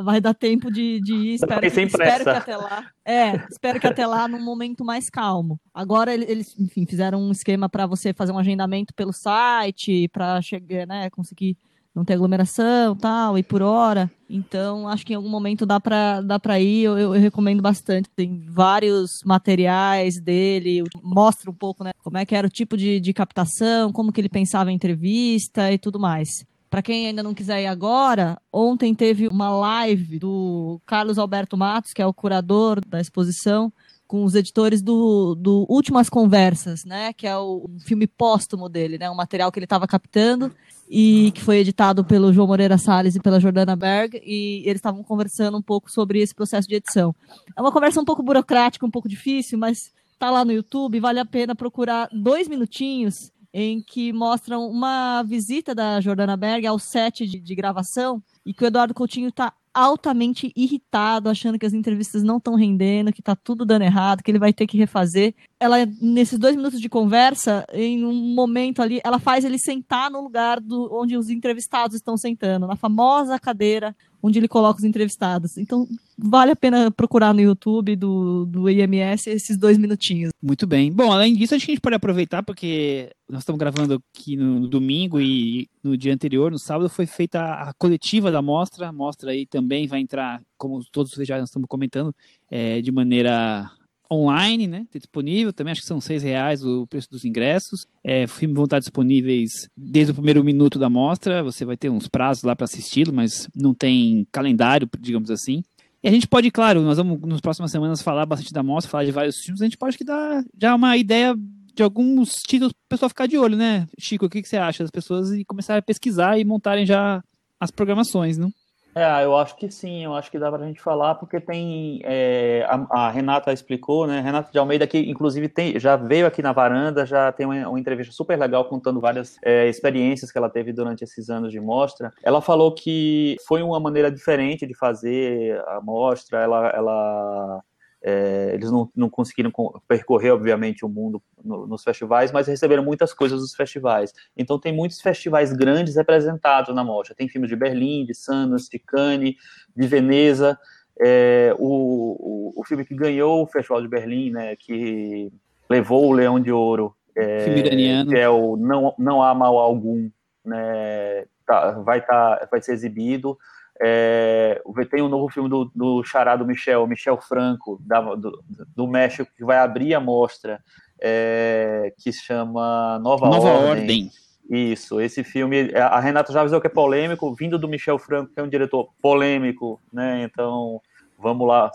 vai dar tempo de, de ir. Espero, que, espero que até lá. É, espero que até lá num momento mais calmo. Agora eles, enfim, fizeram um esquema para você fazer um agendamento pelo site, para chegar, né, conseguir não ter aglomeração tal, e por hora. Então, acho que em algum momento dá para dá pra ir, eu, eu, recomendo bastante. Tem vários materiais dele, mostra um pouco, né, como é que era o tipo de, de captação, como que ele pensava em entrevista e tudo mais. Para quem ainda não quiser ir agora, ontem teve uma live do Carlos Alberto Matos, que é o curador da exposição, com os editores do, do Últimas Conversas, né? Que é o filme póstumo dele, né? Um material que ele estava captando e que foi editado pelo João Moreira Salles e pela Jordana Berg, e eles estavam conversando um pouco sobre esse processo de edição. É uma conversa um pouco burocrática, um pouco difícil, mas tá lá no YouTube, vale a pena procurar dois minutinhos em que mostram uma visita da Jordana Berg ao set de, de gravação e que o Eduardo Coutinho está altamente irritado, achando que as entrevistas não estão rendendo, que tá tudo dando errado, que ele vai ter que refazer. Ela, nesses dois minutos de conversa, em um momento ali, ela faz ele sentar no lugar do, onde os entrevistados estão sentando, na famosa cadeira onde ele coloca os entrevistados. Então, vale a pena procurar no YouTube do, do IMS esses dois minutinhos. Muito bem. Bom, além disso, acho que a gente pode aproveitar, porque nós estamos gravando aqui no, no domingo e no dia anterior, no sábado, foi feita a, a coletiva da mostra. A mostra aí também vai entrar, como todos vocês já estamos comentando, é, de maneira online, né? Disponível também, acho que são seis reais o preço dos ingressos. É, filmes vão estar disponíveis desde o primeiro minuto da mostra. Você vai ter uns prazos lá para assisti-lo, mas não tem calendário, digamos assim. E a gente pode, claro, nós vamos nas próximas semanas falar bastante da mostra, falar de vários filmes. A gente pode que dar já uma ideia de alguns títulos para o pessoal ficar de olho, né? Chico, o que, que você acha das pessoas e começar a pesquisar e montarem já as programações, não? É, eu acho que sim, eu acho que dá para a gente falar, porque tem. É, a, a, Renata explicou, né? Renata de Almeida, que inclusive tem, já veio aqui na varanda, já tem uma, uma entrevista super legal contando várias é, experiências que ela teve durante esses anos de mostra. Ela falou que foi uma maneira diferente de fazer a mostra, ela, ela é, eles não, não conseguiram percorrer, obviamente, o mundo no, nos festivais, mas receberam muitas coisas dos festivais. Então, tem muitos festivais grandes representados na mostra. Tem filmes de Berlim, de Sundance, de Cannes, de Veneza. É, o, o, o, filme que ganhou o Festival de Berlim, né, que levou o Leão de Ouro, é, que é o Não, Não Há Mal Algum, né, tá, vai, tá, vai ser exibido. É, tem um novo filme do, do Chará do Michel, Michel Franco, da, do, do, México, que vai abrir a mostra, é, que se chama Nova, Nova Ordem. Ordem. Isso, esse filme, a Renata já avisou que é polêmico, vindo do Michel Franco, que é um diretor polêmico, né? Então, vamos lá,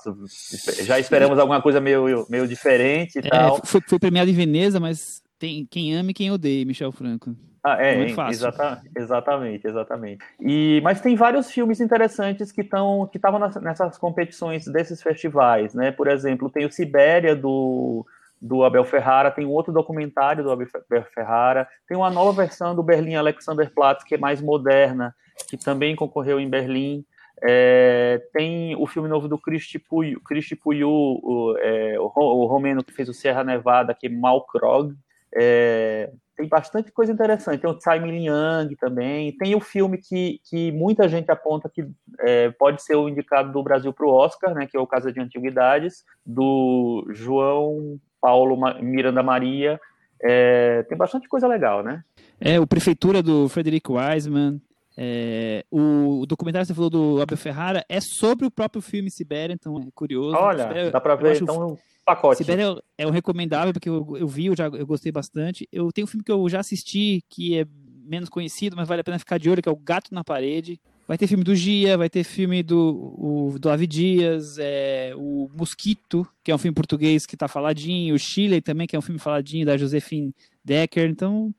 já esperamos alguma coisa meio, meio diferente e é, tal. Foi, foi premiado em Veneza, mas tem quem ama e quem odeia Michel Franco. Ah, é, Muito fácil. Exatamente, exatamente, exatamente. E, mas tem vários filmes interessantes que estão que estavam nessas competições desses festivais, né? Por exemplo, tem o Sibéria do, do Abel Ferrara, tem um outro documentário do Abel Ferrara, tem uma nova versão do Berlim Alexanderplatz que é mais moderna, que também concorreu em Berlim. É, tem o filme novo do Cristi Puyu, Cristi Puyu o, é, o, o, romeno que fez o Serra Nevada, que é Malkrog. É, tem bastante coisa interessante. Tem o Tsai Ming-Liang também. Tem o filme que, que muita gente aponta que é, pode ser o indicado do Brasil para o Oscar, né, que é o Casa de Antiguidades, do João Paulo Miranda Maria. É, tem bastante coisa legal, né? É, o Prefeitura do Frederico Wiseman. É, o, documentário que você falou do Abel Ferrara é sobre o próprio filme Sibéria, então é curioso. Olha, Sibéria, dá para ver então pacote. Sibéria é, é um recomendável, porque eu, eu vi, eu, já, eu gostei bastante. Eu tenho um filme que eu já assisti, que é menos conhecido, mas vale a pena ficar de olho, que é o Gato na Parede. Vai ter filme do Gia, vai ter filme do, o, do Avi Dias, é, o Mosquito, que é um filme português que está faladinho, o Chile também, que é um filme faladinho, da Josephine Decker. Então,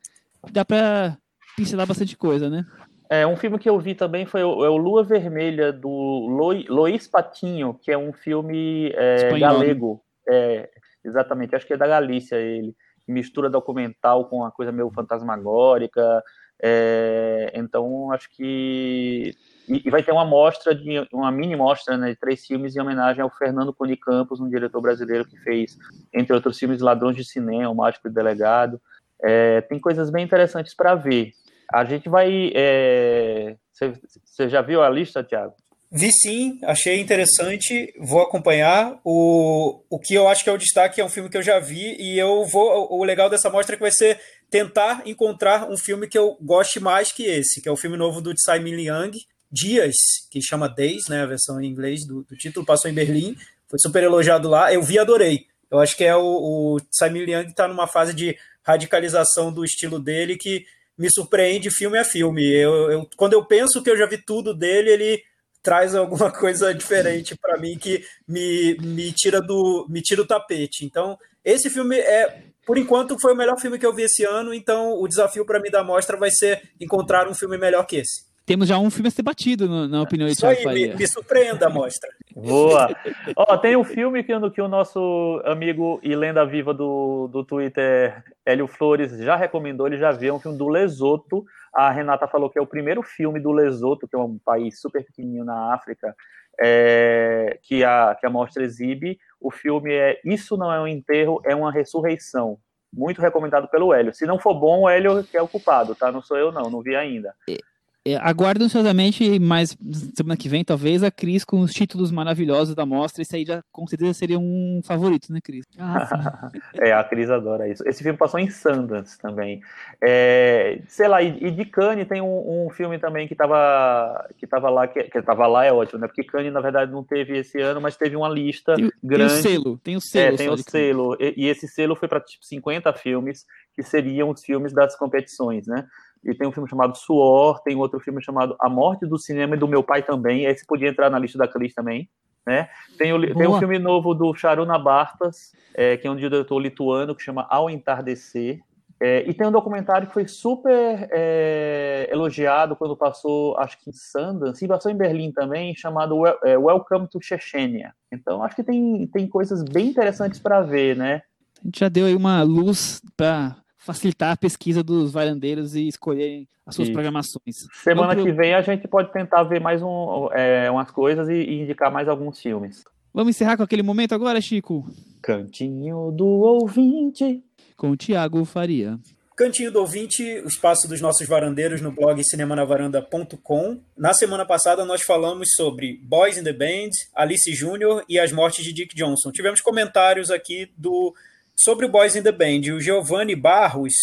dá para pincelar bastante coisa, né? É, um filme que eu vi também foi o, é o Lua Vermelha, do Lois Patinho, que é um filme é, né? galego. É, exatamente, acho que é da Galícia ele. Mistura documental com uma coisa meio fantasmagórica. É, então, acho que. E, e, vai ter uma mostra, de, uma mini mostra né, de três filmes em homenagem ao Fernando Cunha Campos, um diretor brasileiro que fez, entre outros filmes, Ladrões de Cinema, O Mágico e Delegado. É, tem coisas bem interessantes para ver. A gente vai. Você é, já viu a lista, Tiago? Vi sim, achei interessante, vou acompanhar. O, o que eu acho que é o destaque é um filme que eu já vi e eu vou. O legal dessa mostra é que vai ser tentar encontrar um filme que eu goste mais que esse, que é o filme novo do Tsai Ming Liang, Dias, que chama Days, né, a versão em inglês do, do título, passou em Berlim, foi super elogiado lá. Eu vi adorei. Eu acho que é o, o Tsai Ming Liang está numa fase de radicalização do estilo dele que me surpreende filme a filme. Eu, eu, quando eu penso que eu já vi tudo dele, ele traz alguma coisa diferente para mim que me, me tira do me tira o tapete. Então, esse filme é, por enquanto, foi o melhor filme que eu vi esse ano, então o desafio para mim da mostra vai ser encontrar um filme melhor que esse. Temos já um filme a ser batido no, na opinião de Thiago aí, me, me, surpreenda a mostra. Boa! Ó, tem um filme que, que o nosso amigo e lenda viva do, do Twitter, Hélio Flores, já recomendou, ele já viu, um filme do Lesoto, a Renata falou que é o primeiro filme do Lesoto, que é um país super pequenininho na África, é, que, a, que a mostra exibe. O filme é Isso Não É um Enterro, é uma Ressurreição. Muito recomendado pelo Hélio. Se não for bom, o Hélio que é o culpado, tá? Não sou eu, não, não vi ainda. É, aguardo ansiosamente, mas semana que vem, talvez, a Cris com os títulos maravilhosos da mostra. Isso aí já com certeza seria um favorito, né, Cris? Ah, é, a Cris adora isso. Esse filme passou em Sundance também. É, sei lá, e, e de Cannes tem um, um, filme também que tava, que tava lá, que, que tava lá é ótimo, né? Porque Cannes, na verdade, não teve esse ano, mas teve uma lista tem, grande. Tem o selo, tem o selo. É, tem o selo. E, e, esse selo foi para tipo 50 filmes, que seriam os filmes das competições, né? E tem um filme chamado Suor, tem outro filme chamado A Morte do Cinema e do Meu Pai também, esse podia entrar na lista da Cris também, né? Tem o, tem um filme novo do Charuna Bartas, é, que é um diretor lituano, que chama Ao Entardecer, é, e tem um documentário que foi super é, elogiado quando passou, acho que em Sundance, e passou em Berlim também, chamado é, Welcome to Chechnya. Então, acho que tem, tem coisas bem interessantes para ver, né? A gente já deu aí uma luz para facilitar a pesquisa dos varandeiros e escolherem as suas programações. Semana Vamos que vem a gente pode tentar ver mais um, é, umas coisas e, e, indicar mais alguns filmes. Vamos encerrar com aquele momento agora, Chico? Cantinho do ouvinte. Com o Tiago Faria. Cantinho do Ouvinte, o espaço dos nossos varandeiros no blog cinemanavaranda.com. Na semana passada nós falamos sobre Boys in the Band, Alice Júnior e as mortes de Dick Johnson. Tivemos comentários aqui do sobre o Boys in the Band, o Giovanni Barros,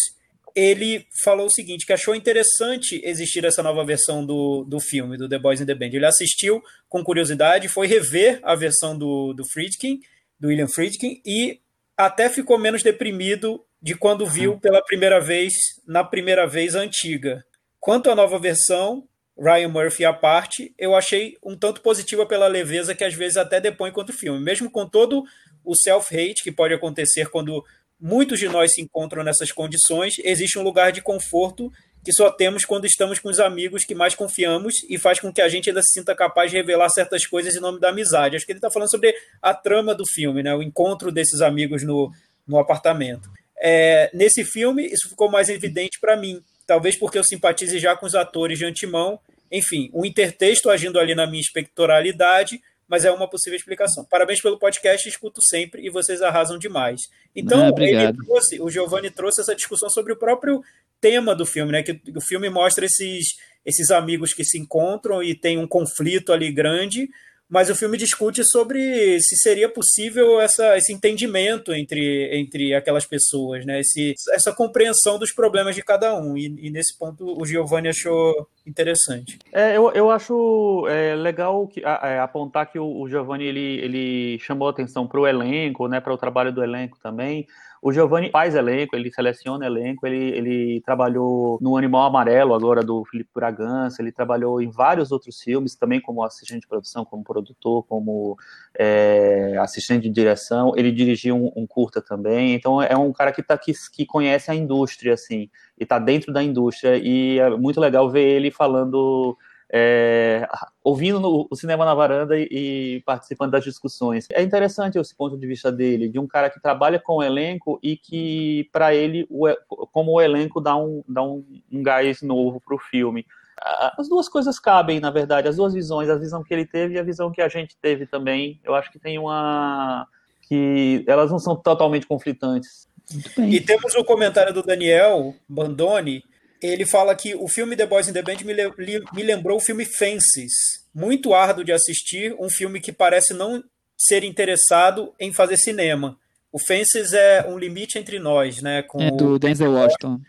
ele falou o seguinte, que achou interessante existir essa nova versão do, do filme, do The Boys in the Band. Ele assistiu com curiosidade, foi rever a versão do, do Friedkin, do William Friedkin, e até ficou menos deprimido de quando viu pela primeira vez, na primeira vez antiga. Quanto à nova versão, Ryan Murphy à parte, eu achei um tanto positiva pela leveza que às vezes até depõe contra o filme. Mesmo com todo o self-hate que pode acontecer quando muitos de nós se encontram nessas condições, existe um lugar de conforto que só temos quando estamos com os amigos que mais confiamos e faz com que a gente ainda se sinta capaz de revelar certas coisas em nome da amizade. Acho que ele está falando sobre a trama do filme, né? o encontro desses amigos no, no apartamento. É, nesse filme, isso ficou mais evidente para mim, talvez porque eu simpatize já com os atores de antemão. Enfim, o intertexto agindo ali na minha espectralidade, mas é uma possível explicação. Parabéns pelo podcast, escuto sempre e vocês arrasam demais. Então, ah, ele trouxe, o Giovanni trouxe essa discussão sobre o próprio tema do filme, né? Que o filme mostra esses, esses amigos que se encontram e tem um conflito ali grande, mas o filme discute sobre se seria possível essa, esse entendimento entre, entre aquelas pessoas, né? Esse, essa compreensão dos problemas de cada um. E, e nesse ponto o Giovanni achou interessante. É, eu, eu acho é, legal que, é, apontar que o, o Giovanni ele, ele chamou atenção para o elenco, né? Para o trabalho do elenco também. O Giovanni faz elenco, ele seleciona elenco, ele, ele trabalhou no Animal Amarelo, agora do Felipe Bragança, ele trabalhou em vários outros filmes, também como assistente de produção, como produtor, como é, assistente de direção. Ele dirigiu um, um, curta também, então é um cara que, tá, que, que conhece a indústria, assim, e está dentro da indústria, e é muito legal ver ele falando é, ouvindo no, o cinema na varanda e, e, participando das discussões. É interessante esse ponto de vista dele, de um cara que trabalha com o elenco e que, para ele, o, como o elenco dá um, dá um, um gás novo para o filme. As duas coisas cabem, na verdade, as duas visões, a visão que ele teve e a visão que a gente teve também. Eu acho que tem uma. que elas não são totalmente conflitantes. E temos o comentário do Daniel Bandoni, ele fala que o filme The Boys in the Band me, me lembrou o filme Fences. Muito árduo de assistir, um filme que parece não ser interessado em fazer cinema. O Fences é um limite entre nós, né? Com é do Denzel Washington.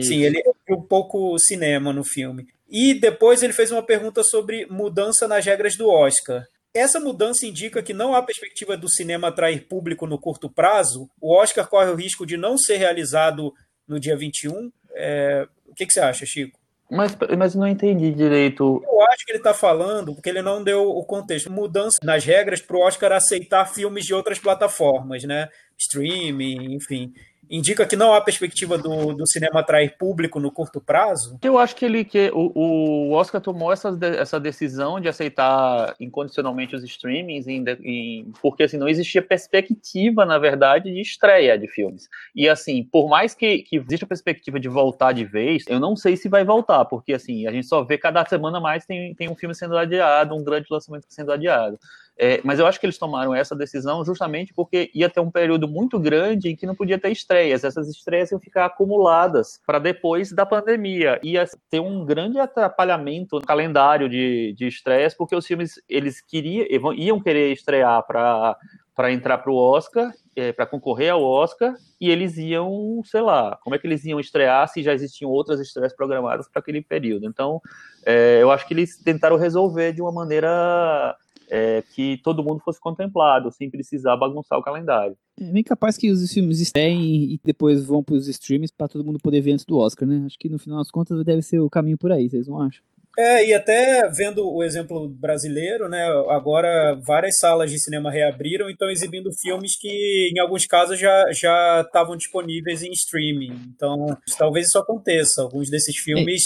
Sim, ele é um pouco cinema no filme. E depois ele fez uma pergunta sobre mudança nas regras do Oscar. Essa mudança indica que não há perspectiva do cinema atrair público no curto prazo. O Oscar corre o risco de não ser realizado no dia 21. É, o que, que você acha, Chico? Mas, mas não entendi direito. Eu acho que ele está falando, porque ele não deu o contexto, mudança nas regras para o Oscar aceitar filmes de outras plataformas, né? Streaming, enfim indica que não há perspectiva do, do cinema atrair público no curto prazo? Eu acho que ele que o, o Oscar tomou essa, essa decisão de aceitar incondicionalmente os streamings, em, em, porque assim não existia perspectiva, na verdade, de estreia de filmes. E assim, por mais que, que exista a perspectiva de voltar de vez, eu não sei se vai voltar, porque assim a gente só vê cada semana mais tem, tem um filme sendo adiado, um grande lançamento sendo adiado. É, mas eu acho que eles tomaram essa decisão justamente porque ia ter um período muito grande em que não podia ter estreias. Essas estreias iam ficar acumuladas para depois da pandemia. Ia ter um grande atrapalhamento no calendário de, de estreias, porque os filmes eles queriam, iam querer estrear para para entrar para o Oscar, é, para concorrer ao Oscar, e eles iam, sei lá, como é que eles iam estrear se já existiam outras estreias programadas para aquele período. Então, é, eu acho que eles tentaram resolver de uma maneira é, que todo mundo fosse contemplado, sem precisar bagunçar o calendário. É bem capaz que os filmes estreiem e depois vão para os streams para todo mundo poder ver antes do Oscar, né? Acho que no final das contas deve ser o caminho por aí, vocês não acham? É, e até vendo o exemplo brasileiro, né? Agora várias salas de cinema reabriram e estão exibindo filmes que, em alguns casos, já já estavam disponíveis em streaming. Então, talvez isso aconteça. Alguns desses filmes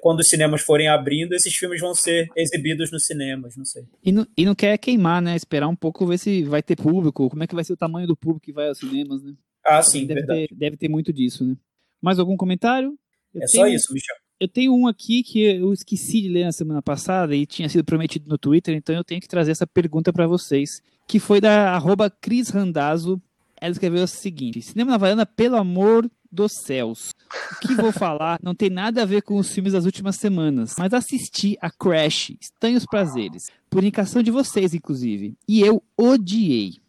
quando os cinemas forem abrindo, esses filmes vão ser exibidos nos cinemas, não sei. E não, e não quer queimar, né? Esperar um pouco, ver se vai ter público, como é que vai ser o tamanho do público que vai aos cinemas, né? Ah, sim, deve verdade. Ter, deve ter muito disso, né? Mais algum comentário? Eu é tenho, só isso, Michel. Eu tenho um aqui que eu esqueci de ler na semana passada e tinha sido prometido no Twitter, então eu tenho que trazer essa pergunta para vocês, que foi da arroba Cris Randazzo. Ela escreveu o seguinte: Cinema na Havaiana, pelo amor dos céus. O que vou falar não tem nada a ver com os filmes das últimas semanas, mas assisti a Crash, Estranhos Prazeres, por indicação de vocês, inclusive, e eu odiei.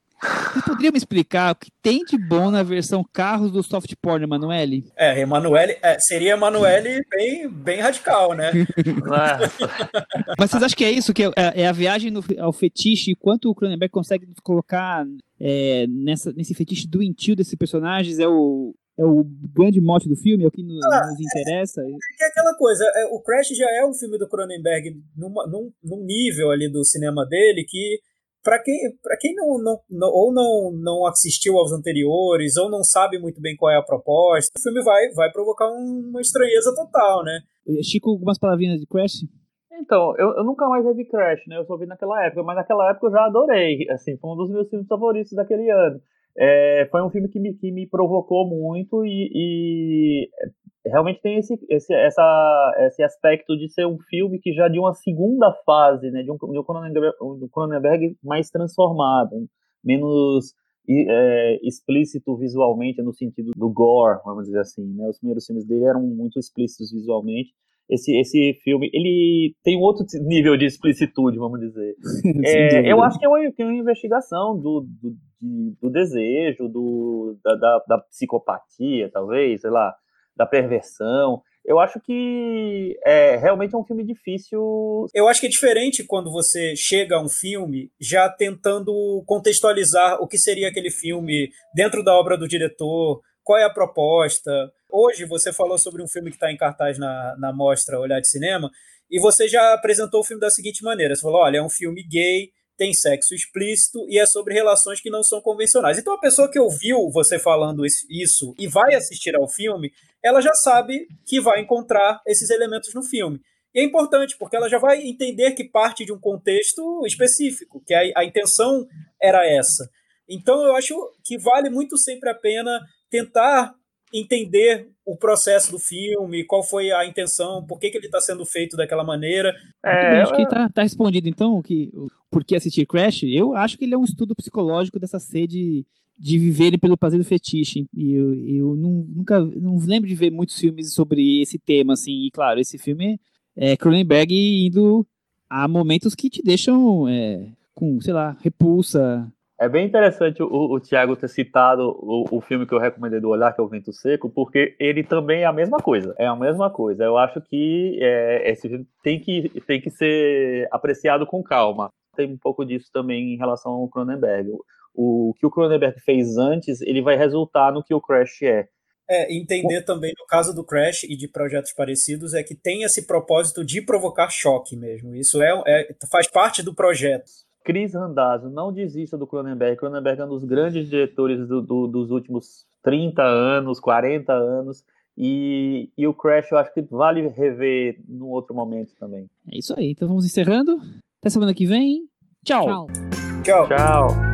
Você poderia me explicar o que tem de bom na versão carros do soft porn, Emanuele? É, Emanuele, é, seria Emanuele bem, bem radical, né? Mas vocês acham que é isso? Que é, é a viagem no, ao fetiche? Quanto o Cronenberg consegue colocar é, nessa, nesse fetiche doentio desses personagens? É o, é o grande mote do filme, é o que nos, ah, nos interessa. É, é aquela coisa, é, o Crash já é um filme do Cronenberg numa, num, num nível ali do cinema dele que para quem, pra quem não, não, não, ou não, não assistiu aos anteriores, ou não sabe muito bem qual é a proposta, o filme vai, vai provocar uma estranheza total, né? Chico, algumas palavrinhas de Crash? Então, eu, eu nunca mais vi Crash, né? Eu só vi naquela época, mas naquela época eu já adorei. Assim, foi um dos meus filmes favoritos daquele ano. É, foi um filme que me, que me provocou muito e, e realmente tem esse, esse, essa, esse aspecto de ser um filme que já de uma segunda fase, né, de um, de um, Cronenberg, um Cronenberg mais transformado, menos é, explícito visualmente no sentido do gore, vamos dizer assim, né, os primeiros filmes dele eram muito explícitos visualmente, esse, esse filme, ele tem um outro nível de explicitude, vamos dizer. é, eu acho que é uma, que é uma investigação do, do, de, do desejo, do, da, da, da, psicopatia, talvez, sei lá, da perversão. Eu acho que é realmente é um filme difícil. Eu acho que é diferente quando você chega a um filme já tentando contextualizar o que seria aquele filme dentro da obra do diretor, qual é a proposta. Hoje você falou sobre um filme que está em cartaz na, na mostra Olhar de Cinema, e você já apresentou o filme da seguinte maneira: você falou, olha, é um filme gay tem sexo explícito e é sobre relações que não são convencionais. Então a pessoa que ouviu você falando isso e vai assistir ao filme, ela já sabe que vai encontrar esses elementos no filme. E é importante, porque ela já vai entender que parte de um contexto específico, que a, a intenção era essa. Então eu acho que vale muito sempre a pena tentar entender o processo do filme, qual foi a intenção, por que, que ele está sendo feito daquela maneira. É, acho que está tá respondido, então, que, por que assistir Crash. Eu acho que ele é um estudo psicológico dessa sede de viver pelo prazer do fetiche. E eu, eu não, nunca não lembro de ver muitos filmes sobre esse tema, assim. E, claro, esse filme é Cronenberg indo a momentos que te deixam é, com, sei lá, repulsa, é bem interessante o, o Tiago ter citado o, o, filme que eu recomendei do Olhar, que é o Vento Seco, porque ele também é a mesma coisa. É a mesma coisa. Eu acho que é, esse filme tem que, tem que ser apreciado com calma. Tem um pouco disso também em relação ao Cronenberg. O, o que o Cronenberg fez antes, ele vai resultar no que o Crash é. É, entender também no caso do Crash e de projetos parecidos é que tem esse propósito de provocar choque mesmo. Isso é, é faz parte do projeto. Cris Randazzo, não desista do Cronenberg. Cronenberg é um dos grandes diretores do, do, dos últimos 30 anos, 40 anos. E, e o Crash eu acho que vale rever num outro momento também. É isso aí. Então vamos encerrando. Até semana que vem. Tchau. Tchau. Tchau.